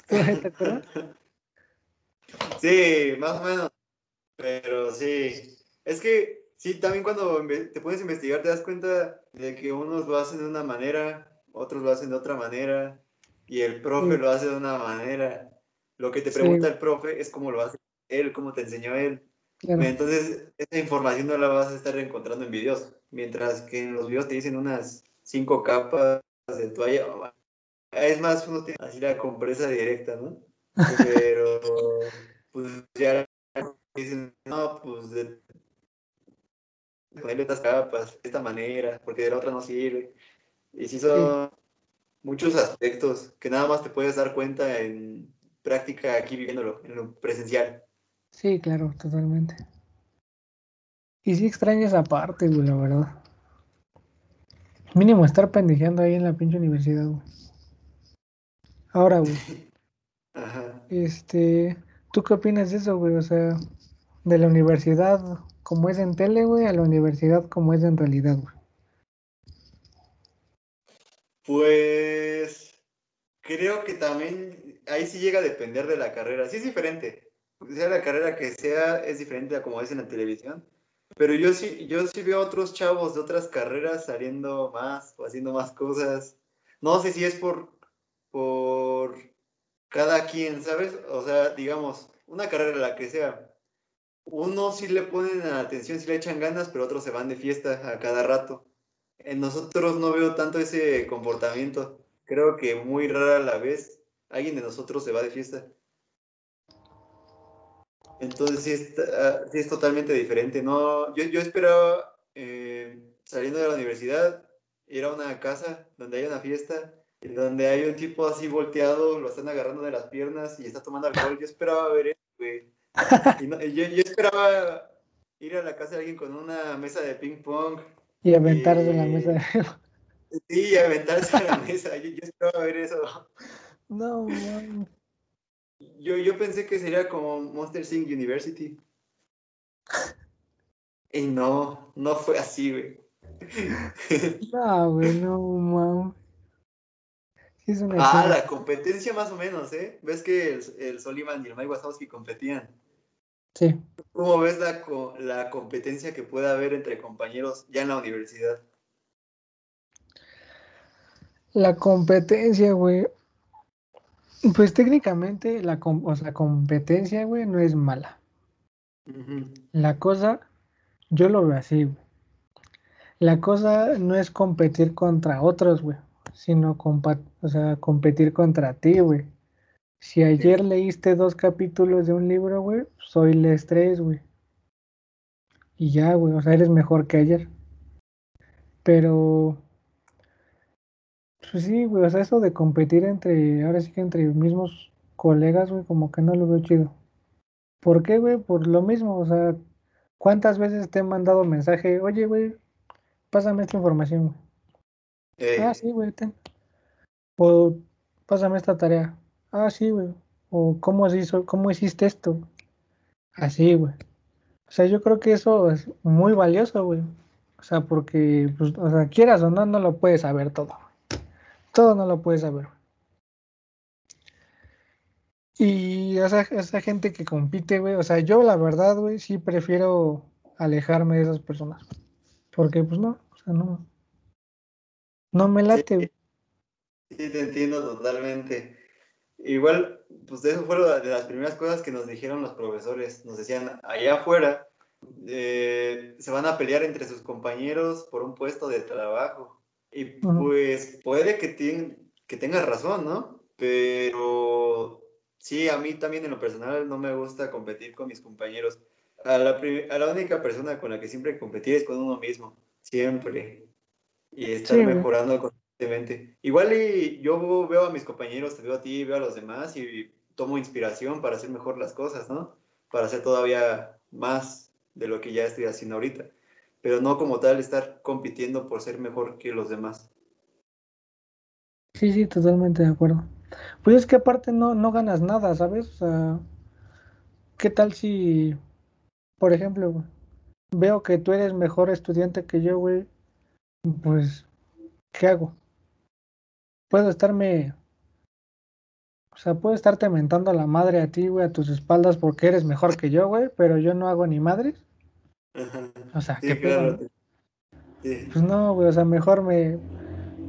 [laughs] ¿Tú te acuerdas? Sí, más o menos. Pero sí. Es que sí, también cuando te puedes investigar te das cuenta de que unos lo hacen de una manera, otros lo hacen de otra manera, y el profe Sí. lo hace de una manera. Lo que te Sí. pregunta el profe es cómo lo hace él, cómo te enseñó él. Claro. Entonces, esa información no la vas a estar encontrando en videos, mientras que en los videos te dicen unas cinco capas de toalla. Es más, uno tiene así la compresa directa, ¿no? [laughs] Pero, pues ya dicen, no, pues de ponerle estas capas, de esta manera, porque de la otra no sirve. Y sí son muchos aspectos que nada más te puedes dar cuenta en práctica aquí viviéndolo, en lo presencial. Sí, claro, totalmente. Y sí extraño esa parte, güey, la verdad. Mínimo estar pendejeando ahí en la pinche universidad, güey. Ahora, güey, [laughs] Ajá. este, ¿tú qué opinas de eso, güey? O sea, de la universidad como es en tele, güey, a la universidad como es en realidad, güey. Pues creo que también ahí sí llega a depender de la carrera. Sí es diferente. Sea la carrera que sea, es diferente a como es en la televisión. Pero yo sí, yo sí veo a otros chavos de otras carreras saliendo más o haciendo más cosas. No sé si es por, por cada quien, ¿sabes? O sea, digamos, una carrera la que sea. Unos sí le ponen atención, sí le echan ganas, pero otros se van de fiesta a cada rato. En nosotros no veo tanto ese comportamiento. Creo que muy rara la vez alguien de nosotros se va de fiesta. Entonces sí, está- sí es totalmente diferente. No, yo, yo esperaba eh, saliendo de la universidad ir a una casa donde hay una fiesta y donde hay un tipo así volteado, lo están agarrando de las piernas y está tomando alcohol. Yo esperaba ver eso, güey. [laughs] Y no- yo, yo esperaba ir a la casa de alguien con una mesa de ping pong Y aventarse en la mesa. Sí, y aventarse a la mesa. Yo, yo esperaba ver eso. No, mames. Yo, yo pensé que sería como Monster Inc. University. Y no, no fue así, güey. No, [laughs] güey, no. Sí es una Ah, la competencia más o menos, ¿eh? ¿Ves que el, el Soliman y el Mike Wazowski competían? Sí. ¿Cómo ves la, la competencia que puede haber entre compañeros ya en la universidad? La competencia, güey. Pues técnicamente la, com- o sea, competencia, güey, no es mala. La cosa, yo lo veo así, güey. La cosa no es competir contra otros, güey, sino o sea, competir contra ti, güey. Si ayer leíste dos capítulos de un libro, güey, pues hoy lees tres, güey. Y ya, güey, o sea, eres mejor que ayer. Pero, pues sí, güey, o sea, eso de competir entre, ahora sí que entre mismos colegas, güey, como que no lo veo chido. ¿Por qué, güey? Por lo mismo, o sea, ¿cuántas veces te he mandado mensaje? Oye, güey, pásame esta información, güey. Eh, Ah, sí, güey, ten. O pásame esta tarea. Ah, sí, güey. O cómo, se hizo, cómo hiciste esto. Así, güey. O sea, yo creo que eso es muy valioso, güey. O sea, porque, pues, o sea, quieras o no, no lo puedes saber todo. Todo no lo puedes saber. Y esa, esa gente que compite, güey, o sea, yo la verdad, güey, sí prefiero alejarme de esas personas. Porque, pues no, o sea, no. No me late, güey. Sí, te entiendo totalmente. Igual, pues eso fue de las primeras cosas que nos dijeron los profesores. Nos decían, allá afuera eh, se van a pelear entre sus compañeros por un puesto de trabajo. Y pues puede que, tien- que tengas razón, ¿no? Pero sí, a mí también en lo personal no me gusta competir con mis compañeros. A la, a la única persona con la que siempre competir es con uno mismo, siempre. Y estar Sí, mejorando con Igual y yo veo a mis compañeros, te veo a ti, veo a los demás y tomo inspiración para hacer mejor las cosas, ¿no? Para hacer todavía más de lo que ya estoy haciendo ahorita. Pero no como tal estar compitiendo por ser mejor que los demás. Sí, sí, totalmente de acuerdo. Pues es que aparte no, no ganas nada, ¿sabes? O sea, ¿qué tal si, por ejemplo, veo que tú eres mejor estudiante que yo, güey? Pues, ¿qué hago? Puedo estarme, o sea, puedo estarte mentando a la madre a ti, güey, a tus espaldas porque eres mejor que yo, güey, pero yo no hago ni madres. O sea, ¿qué claro. Pues no, güey, o sea, mejor me,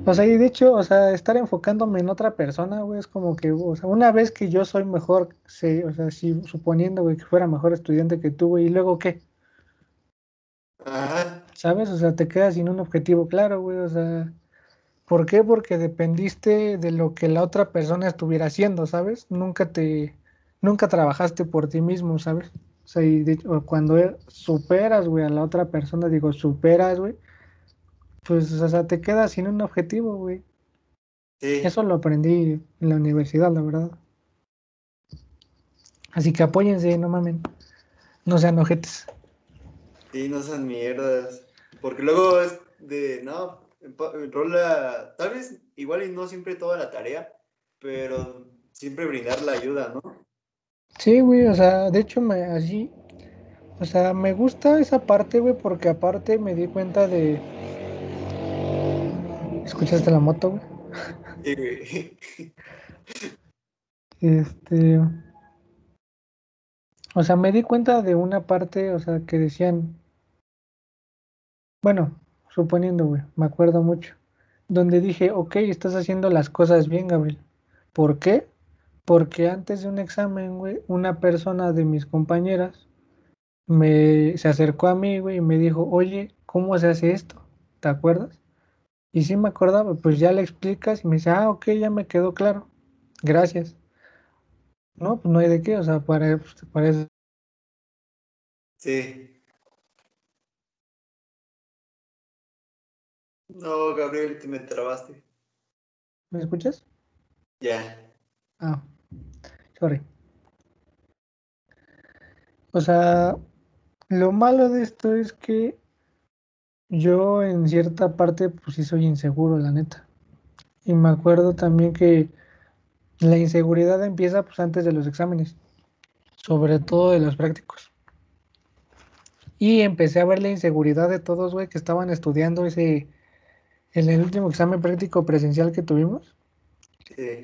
o sea, y de hecho, o sea, estar enfocándome en otra persona, güey, es como que, o sea, una vez que yo soy mejor, sí, o sea, si suponiendo, güey, que fuera mejor estudiante que tú, güey, y luego qué? Ajá. ¿Sabes? O sea, te quedas sin un objetivo claro, güey, o sea, ¿por qué? Porque dependiste de lo que la otra persona estuviera haciendo, ¿sabes? Nunca te, nunca trabajaste por ti mismo, ¿sabes? O sea, y de, cuando superas, güey, a la otra persona, digo, superas, güey, pues, o sea, te quedas sin un objetivo, güey. Sí. Eso lo aprendí en la universidad, la verdad. Así que apóyense, no mamen. No sean ojetes. Sí, no sean mierdas. Porque luego es de, no, rola, tal vez igual y no siempre toda la tarea, pero siempre brindar la ayuda, ¿no? Sí, güey, o sea, de hecho me así, o sea, me gusta esa parte, güey, porque aparte me di cuenta de, ¿Escuchaste la moto, güey? Este. O sea, me di cuenta de una parte, o sea, que decían. Bueno, suponiendo, güey, me acuerdo mucho. Donde dije, ok, estás haciendo las cosas bien, Gabriel. ¿Por qué? Porque antes de un examen, güey, una persona de mis compañeras me se acercó a mí, güey, y me dijo, oye, ¿cómo se hace esto? ¿Te acuerdas? Y sí me acordaba, pues ya le explicas y me dice, ah, ok, ya me quedó claro. Gracias. No, pues no hay de qué, o sea, para, pues, para eso. Sí. No, Gabriel, te me trabaste. ¿Me escuchas? Ya. Ah, sorry. O sea, lo malo de esto es que yo en cierta parte, pues sí soy inseguro, la neta. Y me acuerdo también que la inseguridad empieza pues antes de los exámenes, sobre todo de los prácticos. Y empecé a ver la inseguridad de todos, güey, que estaban estudiando ese, en el último examen práctico presencial que tuvimos.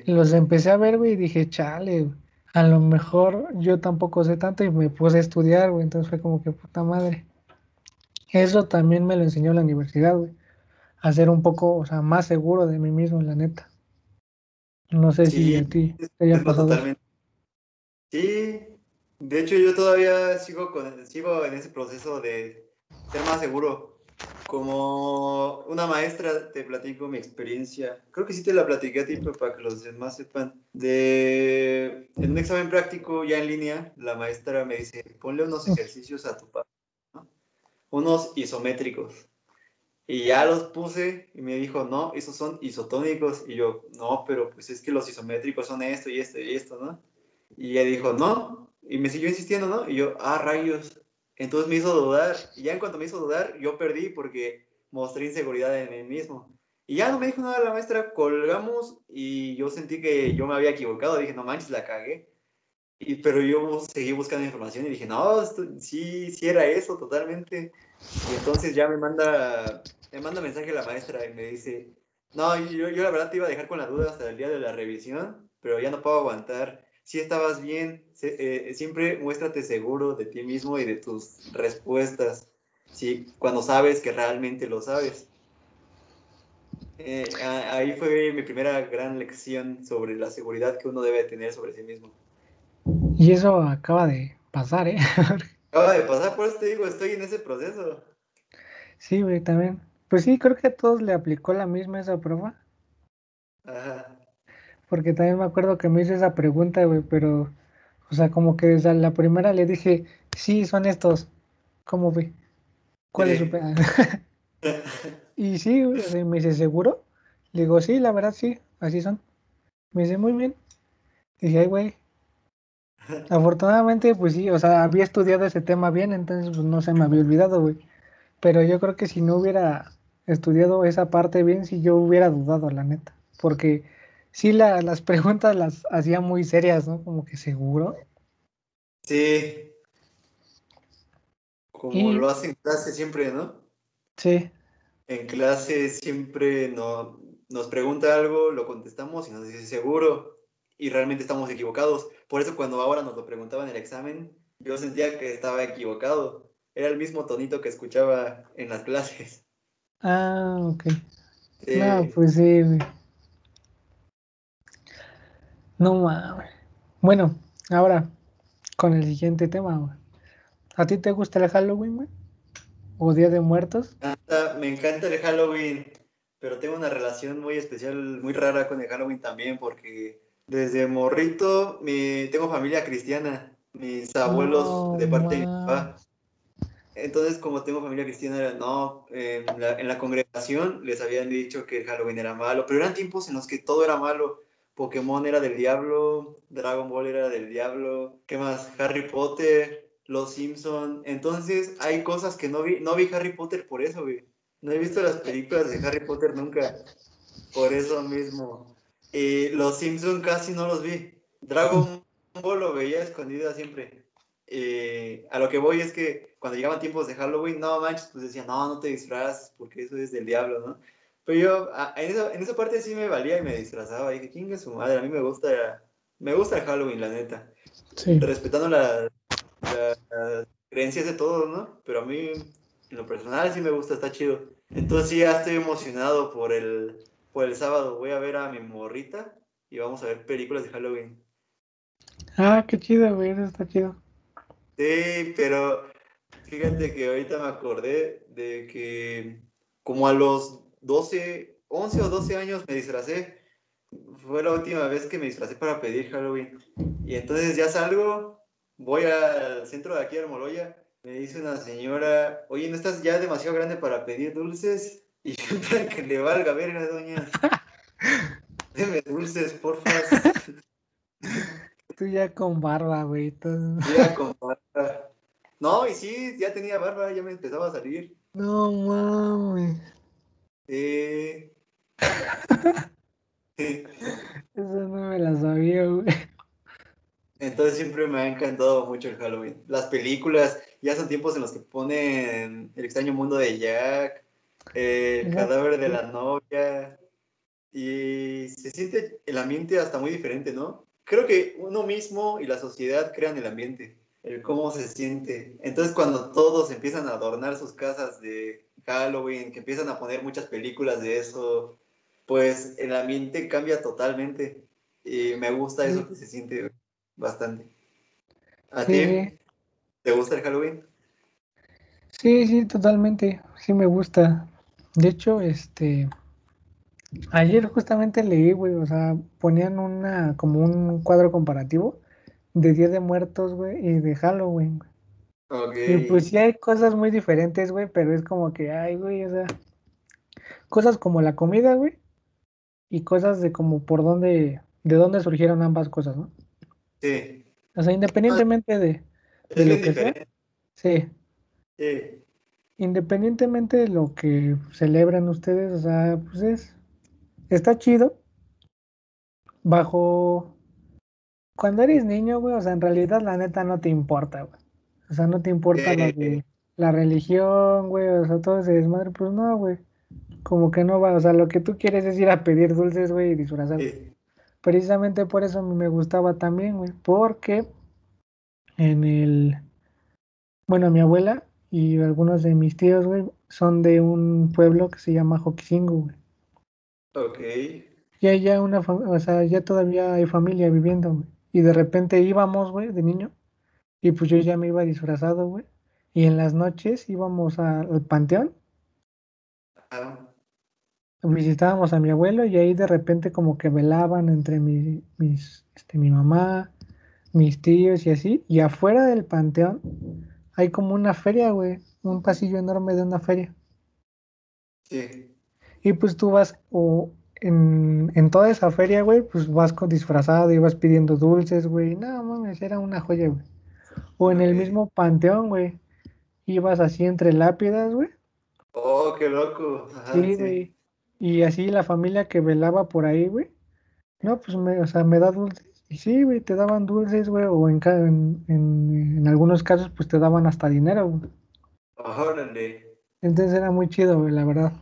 Los empecé a ver, güey, y dije, chale, a lo mejor yo tampoco sé tanto y me puse a estudiar, güey, entonces fue como que puta madre. Eso también me lo enseñó la universidad, güey. A ser un poco, o sea, más seguro de mí mismo, la neta. No sé si a ti te haya pasado. Totalmente. Sí, de hecho yo todavía sigo, con, sigo en ese proceso de ser más seguro. Como una maestra, te platico mi experiencia. Creo que sí te la platiqué a ti, pero para que los demás sepan. De, en un examen práctico ya en línea, la maestra me dice, ponle unos ejercicios a tu papá unos isométricos. Y ya los puse y me dijo, no, esos son isotónicos. Y yo, no, pero pues es que los isométricos son esto y esto y esto, ¿no? Y ella dijo, no. Y me siguió insistiendo, ¿no? Y yo, ah, rayos. Entonces me hizo dudar. Y ya en cuanto me hizo dudar, yo perdí porque mostré inseguridad en mí mismo. Y ya no me dijo nada la maestra, colgamos y yo sentí que yo me había equivocado. Dije, no manches, la cagué. Y, pero yo seguí buscando información y dije, no, sí, sí era eso totalmente. Y entonces ya me manda, me manda mensaje la maestra y me dice, no, yo, yo la verdad te iba a dejar con la duda hasta el día de la revisión, pero ya no puedo aguantar. Si estabas bien, eh, siempre muéstrate seguro de ti mismo y de tus respuestas, ¿sí? cuando sabes que realmente lo sabes. Eh, ahí fue mi primera gran lección sobre la seguridad que uno debe tener sobre sí mismo. Y eso acaba de pasar, ¿eh? [laughs] acaba de pasar, por eso te digo, estoy en ese proceso. Sí, güey, también. Pues sí, creo que a todos le aplicó la misma esa prueba. Ajá. Porque también me acuerdo que me hizo esa pregunta, güey, pero, o sea, como que desde la primera le dije, sí, son estos. ¿Cómo, güey? ¿Cuál es su [laughs] y sí, güey, me dice, ¿seguro? Le digo, sí, la verdad sí, así son. Me dice, muy bien. Dije, ay, güey. Afortunadamente, pues sí, o sea, había estudiado ese tema bien, entonces pues no se me había olvidado, güey. Pero yo creo que si no hubiera estudiado esa parte bien, si yo hubiera dudado, la neta. Porque sí, la, las preguntas las hacía muy serias, ¿no? Como que seguro. Sí. Como Y- lo hace en clase siempre, ¿no? Sí, En clase siempre no, nos pregunta algo, lo contestamos y nos dice seguro y realmente estamos equivocados. Por eso cuando ahora nos lo preguntaba en el examen, yo sentía que estaba equivocado. Era el mismo tonito que escuchaba en las clases. ah, ok. Sí. No, pues sí. No mames. Bueno, ahora con el siguiente tema, güey. ¿A ti te gusta el Halloween, güey? ¿O Día de Muertos? Me encanta, me encanta el Halloween, pero tengo una relación muy especial, muy rara con el Halloween también, porque desde morrito mi, tengo familia cristiana, mis abuelos de parte de mi papá. Entonces, como tengo familia cristiana, no, en la, en la congregación les habían dicho que el Halloween era malo, pero eran tiempos en los que todo era malo. Pokémon era del diablo, Dragon Ball era del diablo, ¿qué más? Harry Potter, Los Simpson. Entonces, hay cosas que no vi, no vi Harry Potter por eso, güey. No he visto las películas de Harry Potter nunca. Por eso mismo. Y Los Simpson casi no los vi. Dragon Ball lo veía escondida siempre. A lo que voy es que cuando llegaban tiempos de Halloween, no manches, pues decían, no, no te disfraces porque eso es del diablo, ¿no? Pero yo, en esa, en esa parte sí me valía y me disfrazaba. Y dije, ¿quién es su madre? A mí me gusta, me gusta el Halloween, la neta. Sí. Respetando la- la- las creencias de todos, ¿no? Pero a mí, en lo personal, sí me gusta, está chido. Entonces sí, ya estoy emocionado por el, por el sábado. Voy a ver a mi morrita y vamos a ver películas de Halloween. Ah, qué chido, güey, eso está chido. Sí, pero fíjate que ahorita me acordé de que como a los 12, 11 o 12 años me disfracé. Fue la última vez que me disfracé para pedir Halloween. Y entonces ya salgo, voy al centro de aquí, al Moloya. Me dice una señora, oye, ¿no estás ya demasiado grande para pedir dulces? Y yo, plan, que le valga verga, doña. Deme dulces, porfa. [laughs] Tú ya con barba, güey. todo- Ya con barba. No, y sí, ya tenía barba, ya me empezaba a salir. No mames. Eh... sí. Eso no me la sabía, güey. Entonces siempre me ha encantado mucho el Halloween. Las películas, ya son tiempos en los que ponen El extraño mundo de Jack, eh, El cadáver de la novia, y se siente el ambiente hasta muy diferente, ¿no? Creo que uno mismo y la sociedad crean el ambiente, el cómo se siente. Entonces cuando todos empiezan a adornar sus casas de Halloween, que empiezan a poner muchas películas de eso, pues el ambiente cambia totalmente. Y me gusta eso que se siente bastante. ¿A Sí, ti? ¿Te gusta el Halloween? Sí, sí, totalmente. Sí me gusta. De hecho, este, ayer justamente leí, güey, o sea, ponían una, como un cuadro comparativo de Día de Muertos, güey, y de Halloween, güey. Y pues sí hay cosas muy diferentes, güey, pero es como que, ay, güey, o sea, cosas como la comida, güey, y cosas de como por dónde, de dónde surgieron ambas cosas, ¿no? Sí. O sea, independientemente de, Es de lo que sea, sí, Sí. independientemente de lo que celebran ustedes, o sea, pues es, está chido, bajo, cuando eres niño, güey, o sea, en realidad la neta no te importa, güey, o sea, no te importa lo Eh. de la religión, güey, o sea, todo ese desmadre, pues no, güey, como que no va, o sea, lo que tú quieres es ir a pedir dulces, güey, y disfrazarte. Sí. Precisamente por eso me gustaba también, güey, porque en el, bueno, mi abuela y algunos de mis tíos, güey, son de un pueblo que se llama Joquisingo, güey. Ok. Y ya una, o sea, ya todavía hay familia viviendo, güey. Y de repente íbamos, güey, de niño, y pues yo ya me iba disfrazado, güey. Y en las noches íbamos a- al panteón, Ah, visitábamos a mi abuelo y ahí de repente como que velaban entre mi, mis, este, mi mamá, mis tíos y así. Y afuera del panteón hay como una feria, güey, un pasillo enorme de una feria. sí. Y pues tú vas o en, en toda esa feria, güey, pues vas con disfrazado y vas pidiendo dulces, güey. No, mames, era una joya, güey. O en el mismo panteón, güey. Ibas así entre lápidas, güey. Oh, qué loco. Ajá, Sí, güey. Y así la familia que velaba por ahí, güey. No, pues me, o sea, me da dulces. Y sí, güey, te daban dulces, güey. O en, en, en, en algunos casos, pues te daban hasta dinero, güey. Órale. Entonces era muy chido, güey, la verdad.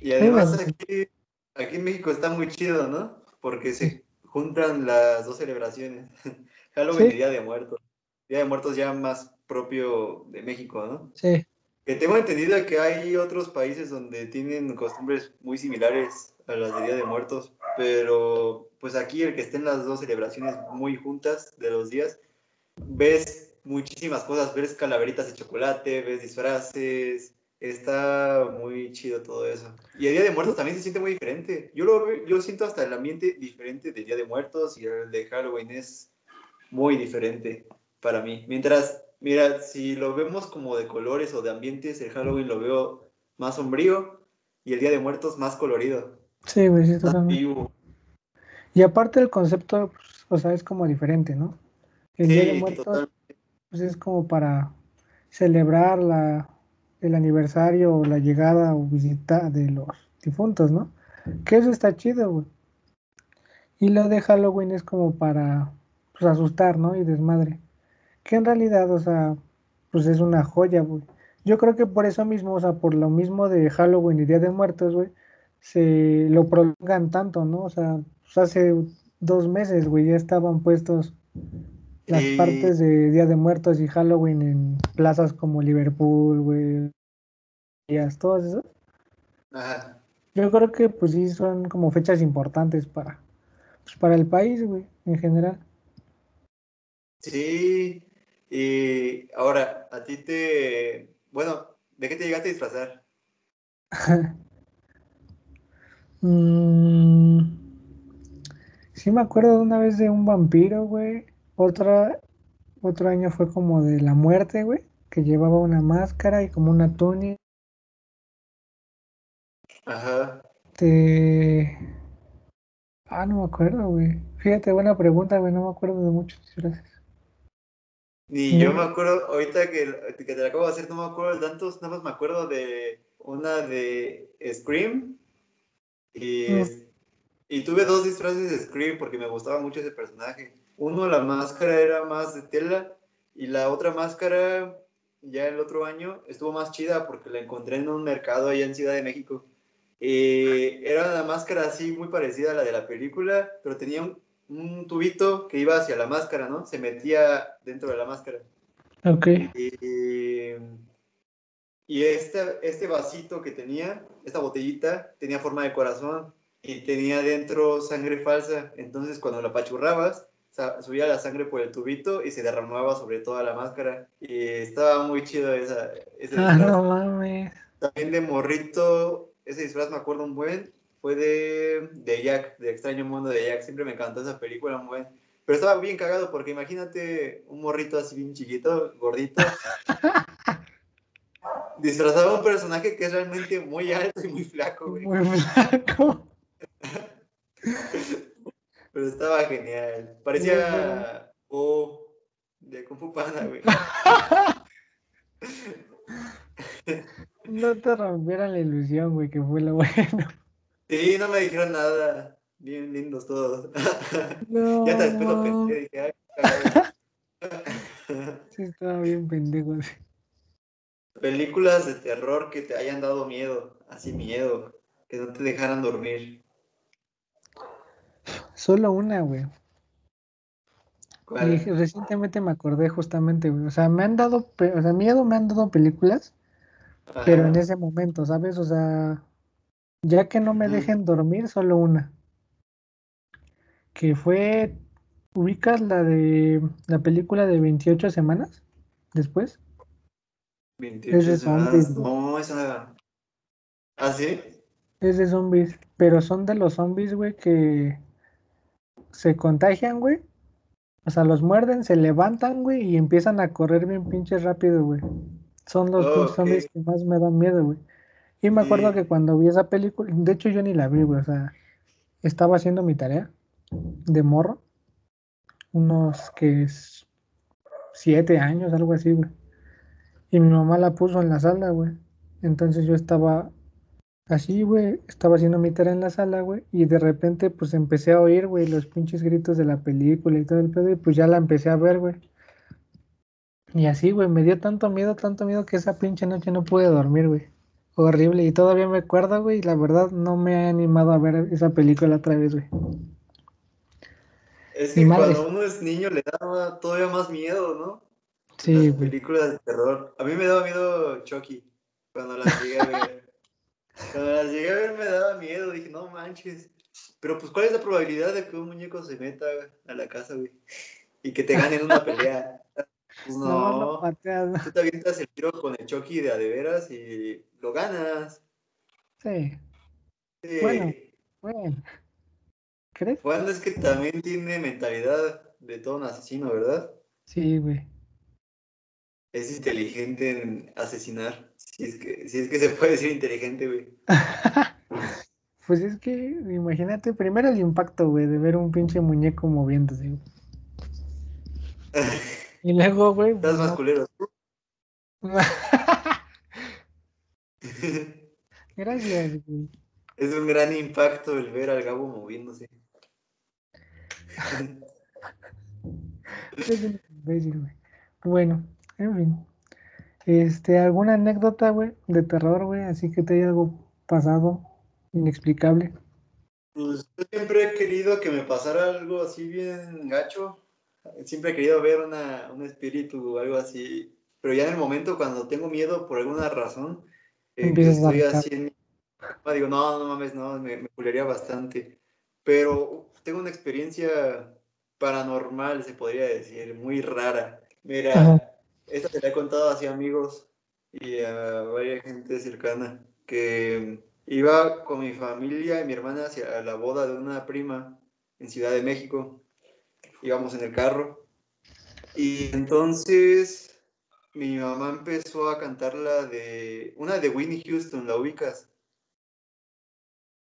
Y además Sí, aquí, aquí en México está muy chido, ¿no? Porque se juntan las dos celebraciones. [laughs] Halloween Sí. y Día de Muertos. Día de Muertos ya más propio de México, ¿no? Sí, Que tengo entendido que hay otros países donde tienen costumbres muy similares a las de Día de Muertos, pero pues aquí el que estén las dos celebraciones muy juntas de los días, ves muchísimas cosas, ves calaveritas de chocolate, ves disfraces, está muy chido todo eso. Y el Día de Muertos también se siente muy diferente. Yo lo yo siento hasta el ambiente diferente del Día de Muertos y el de Halloween es muy diferente para mí. Mientras, mira, si lo vemos como de colores o de ambientes, el Halloween lo veo más sombrío y el Día de Muertos más colorido, sí, güey, sí, totalmente. vivo. Y aparte el concepto, pues, o sea, es como diferente, ¿no? El Día de Muertos, pues es como para celebrar la, el aniversario o la llegada o visita de los difuntos, ¿no? Que eso está chido, güey. Y lo de Halloween es como para pues, asustar, ¿no? Y desmadre. Que en realidad, o sea, pues es una joya, güey. Yo creo que por eso mismo, o sea, por lo mismo de Halloween y Día de Muertos, güey, se lo prolongan tanto, ¿no? O sea, pues hace dos meses, güey, ya estaban puestos las partes de Día de Muertos y Halloween en plazas como Liverpool, güey, todas esas. Ajá. Yo creo que pues sí son como fechas importantes para, pues, para el país, güey, en general. Sí, y ahora, a ti te... Bueno, ¿de qué te llegaste a disfrazar? [laughs] Mm, sí me acuerdo de una vez de un vampiro, güey. Otra, otro año fue como de la muerte, güey, que llevaba una máscara y como una túnica. Ajá. Te... Ah, no me acuerdo, güey. Fíjate, buena pregunta, güey, no me acuerdo de muchos disfraces. Ni yo me acuerdo, ahorita que, que te la acabo de hacer, no me acuerdo de tantos, nada más me acuerdo de una de Scream y, Mm. y tuve dos disfraces de Scream porque me gustaba mucho ese personaje. Uno, la máscara era más de tela y la otra máscara, ya el otro año, estuvo más chida porque la encontré en un mercado allá en Ciudad de México. Eh, era una máscara así muy parecida a la de la película, pero tenía un, un tubito que iba hacia la máscara, ¿no? Se metía dentro de la máscara. Ok. Y, y este, este vasito que tenía, esta botellita, tenía forma de corazón y tenía dentro sangre falsa. Entonces cuando la apachurrabas, sa- subía la sangre por el tubito y se derramaba sobre toda la máscara. Y estaba muy chido esa, ese Ah, disfraz. no mames. También de morrito, ese disfraz me acuerdo un buen, fue de, de Jack, de Extraño Mundo de Jack. Siempre me encantó esa película, un buen. Pero estaba bien cagado porque imagínate un morrito así bien chiquito, gordito, [laughs] disfrazado un personaje que es realmente muy alto y muy flaco, güey. Muy flaco. [laughs] Pero estaba genial. Parecía O de Kung Fu Panda, güey. [laughs] No te rompieran la ilusión, güey, que fue lo bueno. Sí, no me dijeron nada. Bien lindos todos. [laughs] No, ya hasta después lo pensé, dije, ay. [laughs] Sí, estaba bien pendejo. Películas de terror que te hayan dado miedo, así miedo, que no te dejaran dormir. Solo una, güey. ¿Cuál? Y recientemente me acordé justamente, güey. O sea, me han dado, o sea, miedo me han dado películas, pero en ese momento, ¿sabes? O sea, ya que no me dejen dormir, solo una. Que fue, ¿ubicas la de la película de 28 semanas después? 28 Es de semanas. zombies. No, esa. ¿Ah, sí? Es de zombies, pero son de los zombies, güey, que se contagian, güey. O sea, los muerden, se levantan, güey, y empiezan a correr bien pinches rápido, güey. Son los Oh, zombies que más me dan miedo, güey. Y me acuerdo que cuando vi esa película, de hecho yo ni la vi, güey, o sea, estaba haciendo mi tarea de morro, unos que es siete años, algo así, güey. Y mi mamá la puso en la sala, güey. Entonces yo estaba así, güey, estaba haciendo mi tarea en la sala, güey, y de repente pues empecé a oír, güey, los pinches gritos de la película y todo el pedo, y pues ya la empecé a ver, güey. Y así, güey, me dio tanto miedo, tanto miedo que esa pinche noche no pude dormir, güey. Horrible, y todavía me acuerdo, güey, la verdad no me he animado a ver esa película otra vez, güey. Es que cuando uno es niño le da todavía más miedo, ¿no? Sí, Las güey. películas de terror. A mí me daba miedo Chucky cuando las llegué a ver. cuando las llegué a ver me daba miedo. Dije, no manches. Pero pues, ¿cuál es la probabilidad de que un muñeco se meta a la casa, güey? Y que te gane en una pelea. Pues No, no no. Tú te avientas el tiro con el Chucky de a de veras y lo ganas. Sí, Sí. Bueno. bueno. ¿Crees? Juan es que también tiene mentalidad de todo un asesino, ¿verdad? Sí, güey. Es inteligente en asesinar. Si es que, si es que se puede decir inteligente, güey. [laughs] Pues es que, imagínate, primero el impacto, güey, de ver un pinche muñeco moviéndose, güey. [laughs] Y luego, güey, Estás pues, más no- culero. [laughs] Gracias, güey. es un gran impacto el ver al Gabo moviéndose. Eres un imbécil, güey. Bueno, en fin. Este, ¿alguna anécdota, güey, de terror, güey? Así que te haya algo pasado inexplicable. Pues yo siempre he querido que me pasara algo así bien gacho. Siempre he querido ver una, un espíritu o algo así. Pero ya en el momento cuando tengo miedo por alguna razón, eh, que estoy así en mi cama, digo, no, no mames, no, me, bastante. Pero tengo una experiencia paranormal, se podría decir, muy rara. Mira, Ajá. esta te la he contado así a amigos y a varias gente cercana, que iba con mi familia y mi hermana hacia la boda de una prima en Ciudad de México. Íbamos en el carro y entonces mi mamá empezó a cantar la de una de Whitney Houston, ¿la ubicas?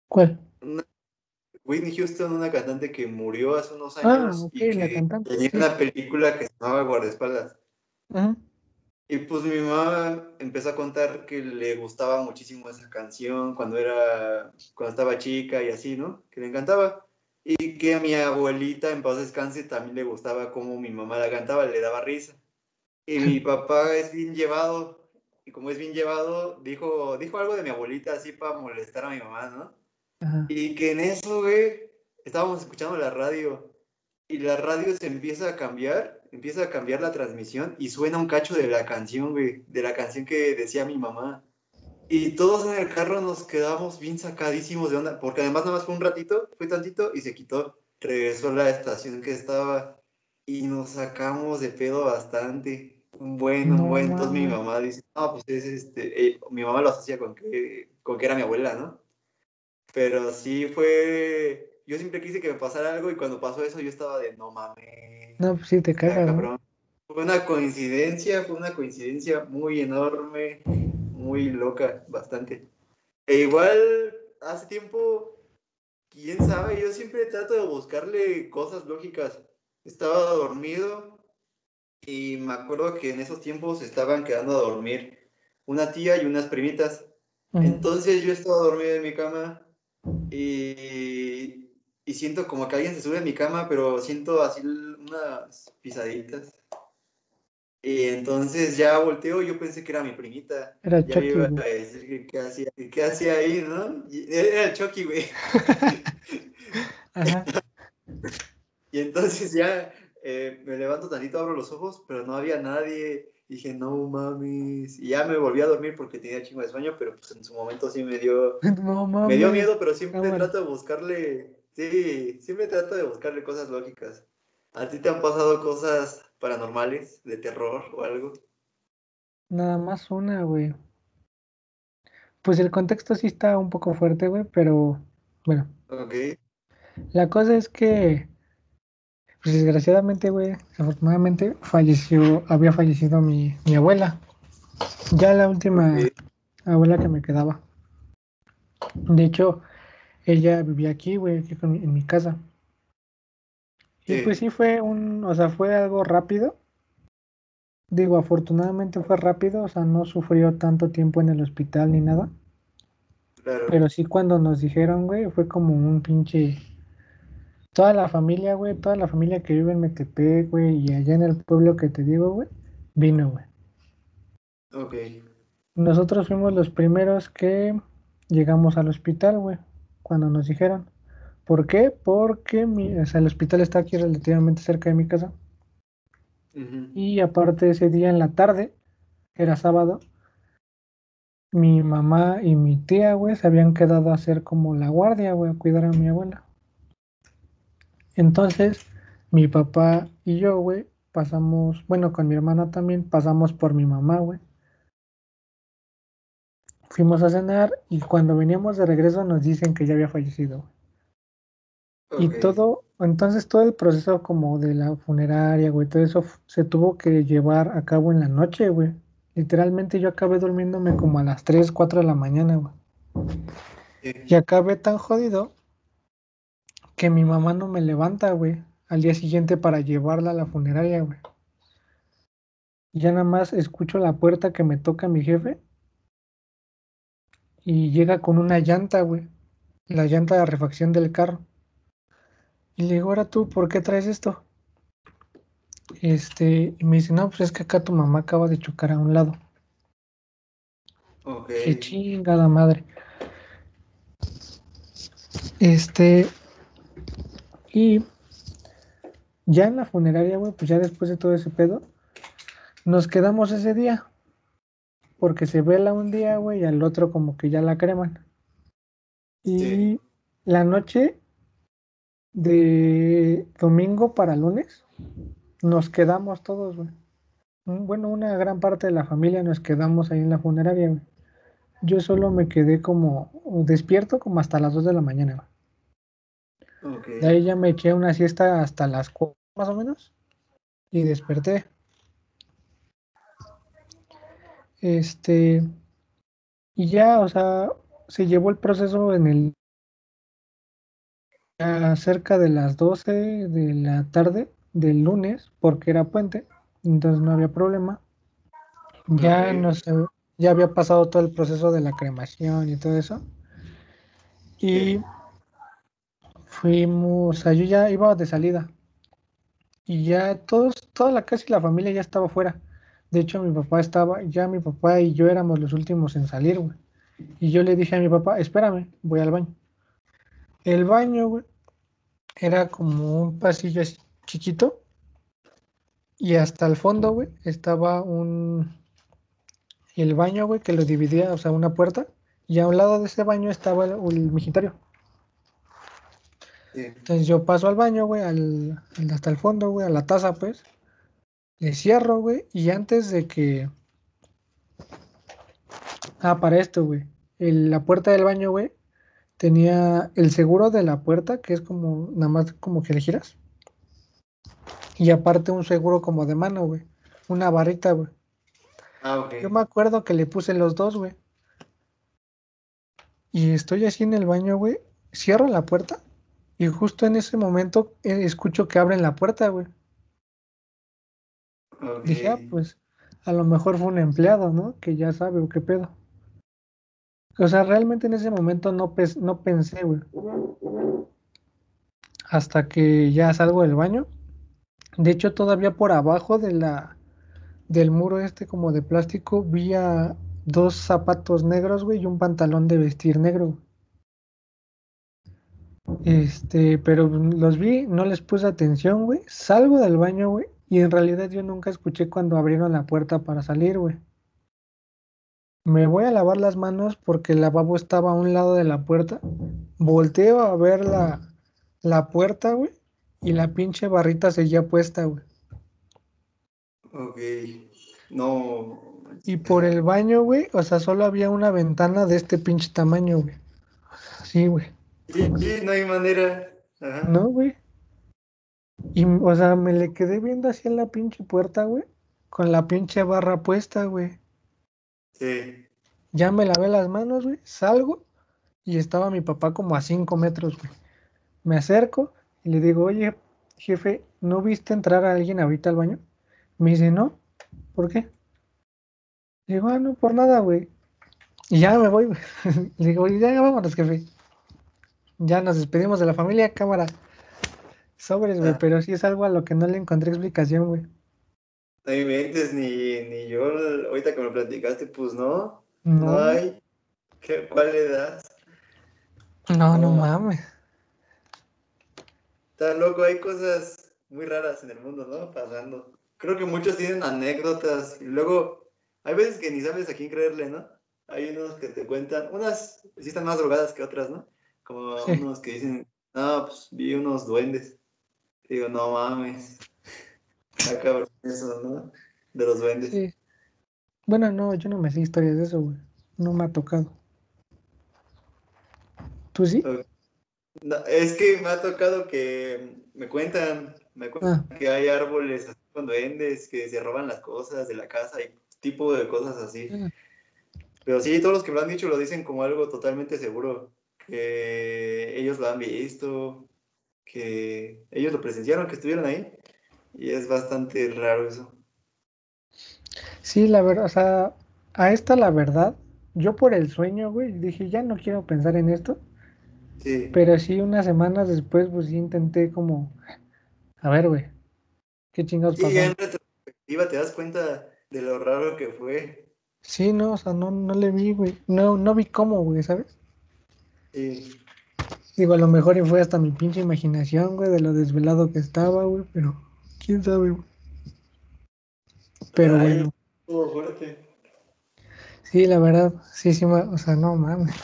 ¿Cuál? Una- Whitney Houston, una cantante que murió hace unos Ah, años ok, y la que cantante, tenía una película que se llamaba Guardaespaldas. Y pues mi mamá empezó a contar que le gustaba muchísimo esa canción cuando era, cuando estaba chica y así, ¿no? Que le encantaba. Y que a mi abuelita, en paz descanse, también le gustaba cómo mi mamá la cantaba, le daba risa. Y mi [laughs] papá es bien llevado, y como es bien llevado, dijo, dijo algo de mi abuelita así para molestar a mi mamá, ¿no? Ajá. Y que en eso, güey, estábamos escuchando la radio y la radio se empieza a cambiar, empieza a cambiar la transmisión y suena un cacho de la canción, güey, de la canción que decía mi mamá. Y todos en el carro nos quedamos bien sacadísimos de onda, porque además nada más fue un ratito, fue tantito y se quitó. Regresó a la estación que estaba y nos sacamos de pedo bastante. Un buen, un No buen. Entonces mi mamá dice, no, pues es este, eh, mi mamá lo asocia con que, con que era mi abuela, ¿no? Pero sí fue. Yo siempre quise que me pasara algo y cuando pasó eso yo estaba de no mames. No, pues sí te cagas, ¿no? cabrón". Fue una coincidencia, fue una coincidencia muy enorme, muy loca, bastante. E igual, hace tiempo, quién sabe, yo siempre trato de buscarle cosas lógicas. Estaba dormido y me acuerdo que en esos tiempos estaban quedando a dormir una tía y unas primitas. Entonces yo estaba dormido en mi cama y, y siento como que alguien se sube a mi cama, pero siento así unas pisaditas. Y entonces ya volteo, yo pensé que era mi primita. Era ya Chucky, iba a decir que qué hacía, qué hacía ahí, ¿no? Y era el Chucky, güey. Ajá. [laughs] Y entonces ya eh, me levanto tantito, abro los ojos, pero no había nadie. Dije, no mames. Y ya me volví a dormir porque tenía chingo de sueño, pero pues en su momento sí me dio, [laughs] No mames. me dio miedo, pero siempre trato de buscarle, sí, siempre trato de buscarle cosas lógicas. ¿A ti te han pasado cosas paranormales, de terror o algo? Nada más una, güey. Pues el contexto sí está un poco fuerte, güey, pero bueno, Ok. la cosa es que, pues desgraciadamente, güey, afortunadamente falleció, había fallecido mi, mi abuela. Ya la última abuela que me quedaba. De hecho, ella vivía aquí, güey, aquí en mi casa. Y Sí. pues sí fue un, o sea, fue algo rápido. Digo, afortunadamente fue rápido, o sea, no sufrió tanto tiempo en el hospital ni nada. Claro. Pero sí cuando nos dijeron, güey, fue como un pinche... Toda la familia, güey, toda la familia que vive en Metepec, güey, y allá en el pueblo que te digo, güey, vino, güey. Ok. Nosotros fuimos los primeros que llegamos al hospital, güey, cuando nos dijeron. ¿Por qué? Porque mi, o sea, el hospital está aquí relativamente cerca de mi casa. Y aparte ese día en la tarde, era sábado, mi mamá y mi tía, güey, se habían quedado a hacer como la guardia, güey, a cuidar a mi abuela. Entonces, mi papá y yo, güey, pasamos, bueno, con mi hermana también, pasamos por mi mamá, güey. Fuimos a cenar y cuando veníamos de regreso nos dicen que ya había fallecido, güey. Y todo, entonces todo el proceso como de la funeraria, güey, todo eso se tuvo que llevar a cabo en la noche, güey. Literalmente yo acabé durmiéndome como a las 3, 4 de la mañana, güey. Y acabé tan jodido que mi mamá no me levanta, güey, al día siguiente para llevarla a la funeraria, güey. Y ya nada más escucho la puerta que me toca mi jefe y llega con una llanta, güey. La llanta de refacción del carro. Y le digo, ahora tú, ¿por qué traes esto? Este, y me dice, no, pues es que acá tu mamá acaba de chocar a un lado. Ok. Qué chingada madre. Este, y ya en la funeraria, güey, pues ya después de todo ese pedo, nos quedamos ese día. Porque se vela un día, güey, y al otro como que ya la creman. Y Sí. la noche de domingo para lunes, nos quedamos todos, güey. Bueno, una gran parte de la familia nos quedamos ahí en la funeraria, güey. Yo solo me quedé como despierto como hasta las 2 de la mañana, güey. De ahí ya me eché una siesta hasta las 4 más o menos y desperté. Este, y ya, o sea, se llevó el proceso en el ya cerca de las 12 de la tarde del lunes, porque era puente, entonces no había problema. Ya no sé, ya había pasado todo el proceso de la cremación y todo eso. Y fuimos, o sea, yo ya iba de salida. Y ya todos, toda la casi la familia ya estaba fuera. De hecho, mi papá estaba, ya mi papá y yo éramos los últimos en salir, güey. Y yo le dije a mi papá, espérame, voy al baño. El baño, güey, era como un pasillo así chiquito. Y hasta el fondo, güey, estaba un... El baño, güey, que lo dividía, o sea, una puerta. Y a un lado de ese baño estaba el, el migitorio. Sí. Entonces yo paso al baño, güey, al, al- hasta el fondo, güey, a la taza, pues. Le cierro, güey, y antes de que... Ah, para esto, güey. el- la puerta del baño, güey, tenía el seguro de la puerta, que es como, nada más como que le giras. Y aparte un seguro como de mano, güey. Una barrita, güey. Ah, ok. Yo me acuerdo que le puse los dos, güey. Y estoy así en el baño, güey. Cierro la puerta. Y justo en ese momento eh, escucho que abren la puerta, güey. Ok. Dije, ah, pues a lo mejor fue un empleado, ¿no? Que ya sabe o qué pedo. O sea, realmente en ese momento no, no pensé, güey. Hasta que ya salgo del baño. De hecho, todavía por abajo de la, del muro este como de plástico, vi dos zapatos negros, güey, y un pantalón de vestir negro. Este, pero los vi, no les puse atención, güey. Salgo del baño, güey, y en realidad yo nunca escuché cuando abrieron la puerta para salir, güey. Me voy a lavar las manos porque el lavabo estaba a un lado de la puerta. Volteo a ver la, la puerta, güey, y la pinche barrita seguía puesta, güey. Ok. No. Y por el baño, güey, o sea, solo había una ventana de este pinche tamaño, güey. Sí, güey. Sí, sí, no hay manera. Ajá. No, güey. Y, o sea, me le quedé viendo hacia la pinche puerta, güey, con la pinche barra puesta, güey. Sí. Ya me lavé las manos, güey, salgo y estaba mi papá como a cinco metros, güey. Me acerco y le digo, oye, jefe, ¿no viste entrar a alguien ahorita al baño? Me dice, no, ¿por qué? Le digo, ah, no, por nada, güey. Y ya me voy, güey. [laughs] Le digo, ya, ya vámonos, jefe. Ya nos despedimos de la familia, cámara. Sobres, güey, Ah. pero sí es algo a lo que no le encontré explicación, güey. No inventes, ni, ni yo, ahorita que me platicaste, pues no, no, No, hay. ¿Qué, ¿Cuál le das? no, no No. mames. Está loco, hay cosas muy raras en el mundo, ¿no? Pasando. Creo que muchos tienen anécdotas y luego hay veces que ni sabes a quién creerle, ¿no? Hay unos que te cuentan, unas sí están más drogadas que otras, ¿no? Como Sí. unos que dicen, no, pues vi unos duendes. Digo, no mames. Está cabrón eso, ¿no? De los duendes. Sí. Bueno, no, yo no me sé historias de eso, güey. No me ha tocado. ¿Tú sí? No, es que me ha tocado que me cuentan, me cuentan Ah. que hay árboles así con duendes que se roban las cosas de la casa y tipo de cosas así. Ah. Pero sí, todos los que me lo han dicho lo dicen como algo totalmente seguro, que ellos lo han visto, que ellos lo presenciaron, que estuvieron ahí, y es bastante raro eso. Sí, la verdad, o sea, a esta la verdad, yo por el sueño, güey, dije, ya no quiero pensar en esto, Sí, pero sí unas semanas después, pues sí intenté como, a ver, güey, ¿qué chingados sí, pasó? en retrospectiva te das cuenta de lo raro que fue. Sí, no, o sea, no, no le vi, güey, no, no vi cómo, güey, ¿sabes? Sí. Digo, a lo mejor fue hasta mi pinche imaginación, güey, de lo desvelado que estaba, güey, pero quién sabe. Pero Ay, bueno, estuvo fuerte. sí, la verdad, sí, sí, o sea, no mames.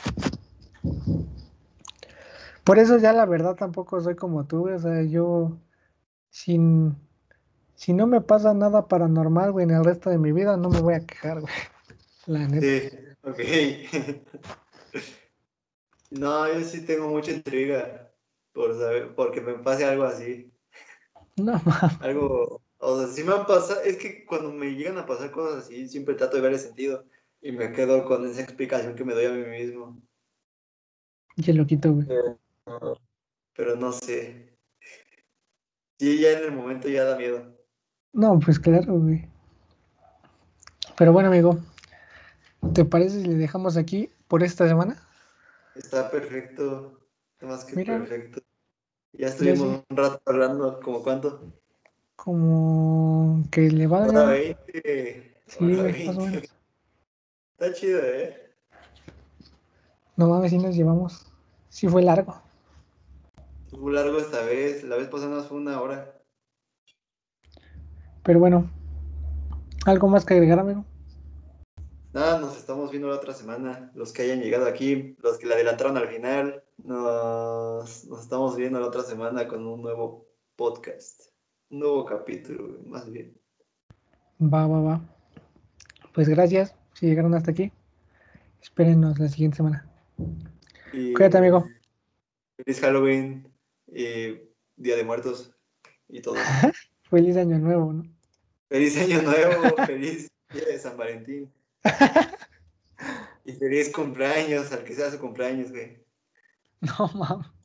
Por eso ya la verdad tampoco soy como tú, o sea, yo sin si no me pasa nada paranormal, güey, en el resto de mi vida no me voy a quejar, güey. [laughs] La neta. Sí, ok. [laughs] No, yo sí tengo mucha intriga por saber, porque me pase algo así. No mames. Algo, o sea, sí me han pasado, es que cuando me llegan a pasar cosas así, siempre trato de ver el sentido y me quedo con esa explicación que me doy a mí mismo. Qué loquito, güey. Pero no sé. Sí, ya en el momento ya da miedo. No, pues claro, güey. Pero bueno, amigo, ¿te parece si le dejamos aquí por esta semana? Está perfecto. Más que Mira. perfecto. Ya estuvimos sí. un rato hablando, ¿como cuánto? Como que le Hora valga. 20. Sí, más o 20. menos. Está chido, ¿eh? No mames, si nos llevamos. Sí fue largo. Estuvo largo esta vez. La vez pasada nos fue una hora. Pero bueno, ¿algo más que agregar, amigo? Nada, nos estamos viendo la otra semana. Los que hayan llegado aquí, los que le adelantaron al final, nos, nos estamos viendo la otra semana con un nuevo podcast. Un nuevo capítulo, más bien. Va, va, va. Pues gracias si llegaron hasta aquí. Espérenos la siguiente semana. Y Cuídate, amigo. Feliz Halloween y Día de Muertos y todo. [laughs] Feliz año nuevo, ¿no? Feliz Año Nuevo, [laughs] feliz Día de San Valentín. [laughs] Y feliz cumpleaños, al que sea su cumpleaños, güey. No mames.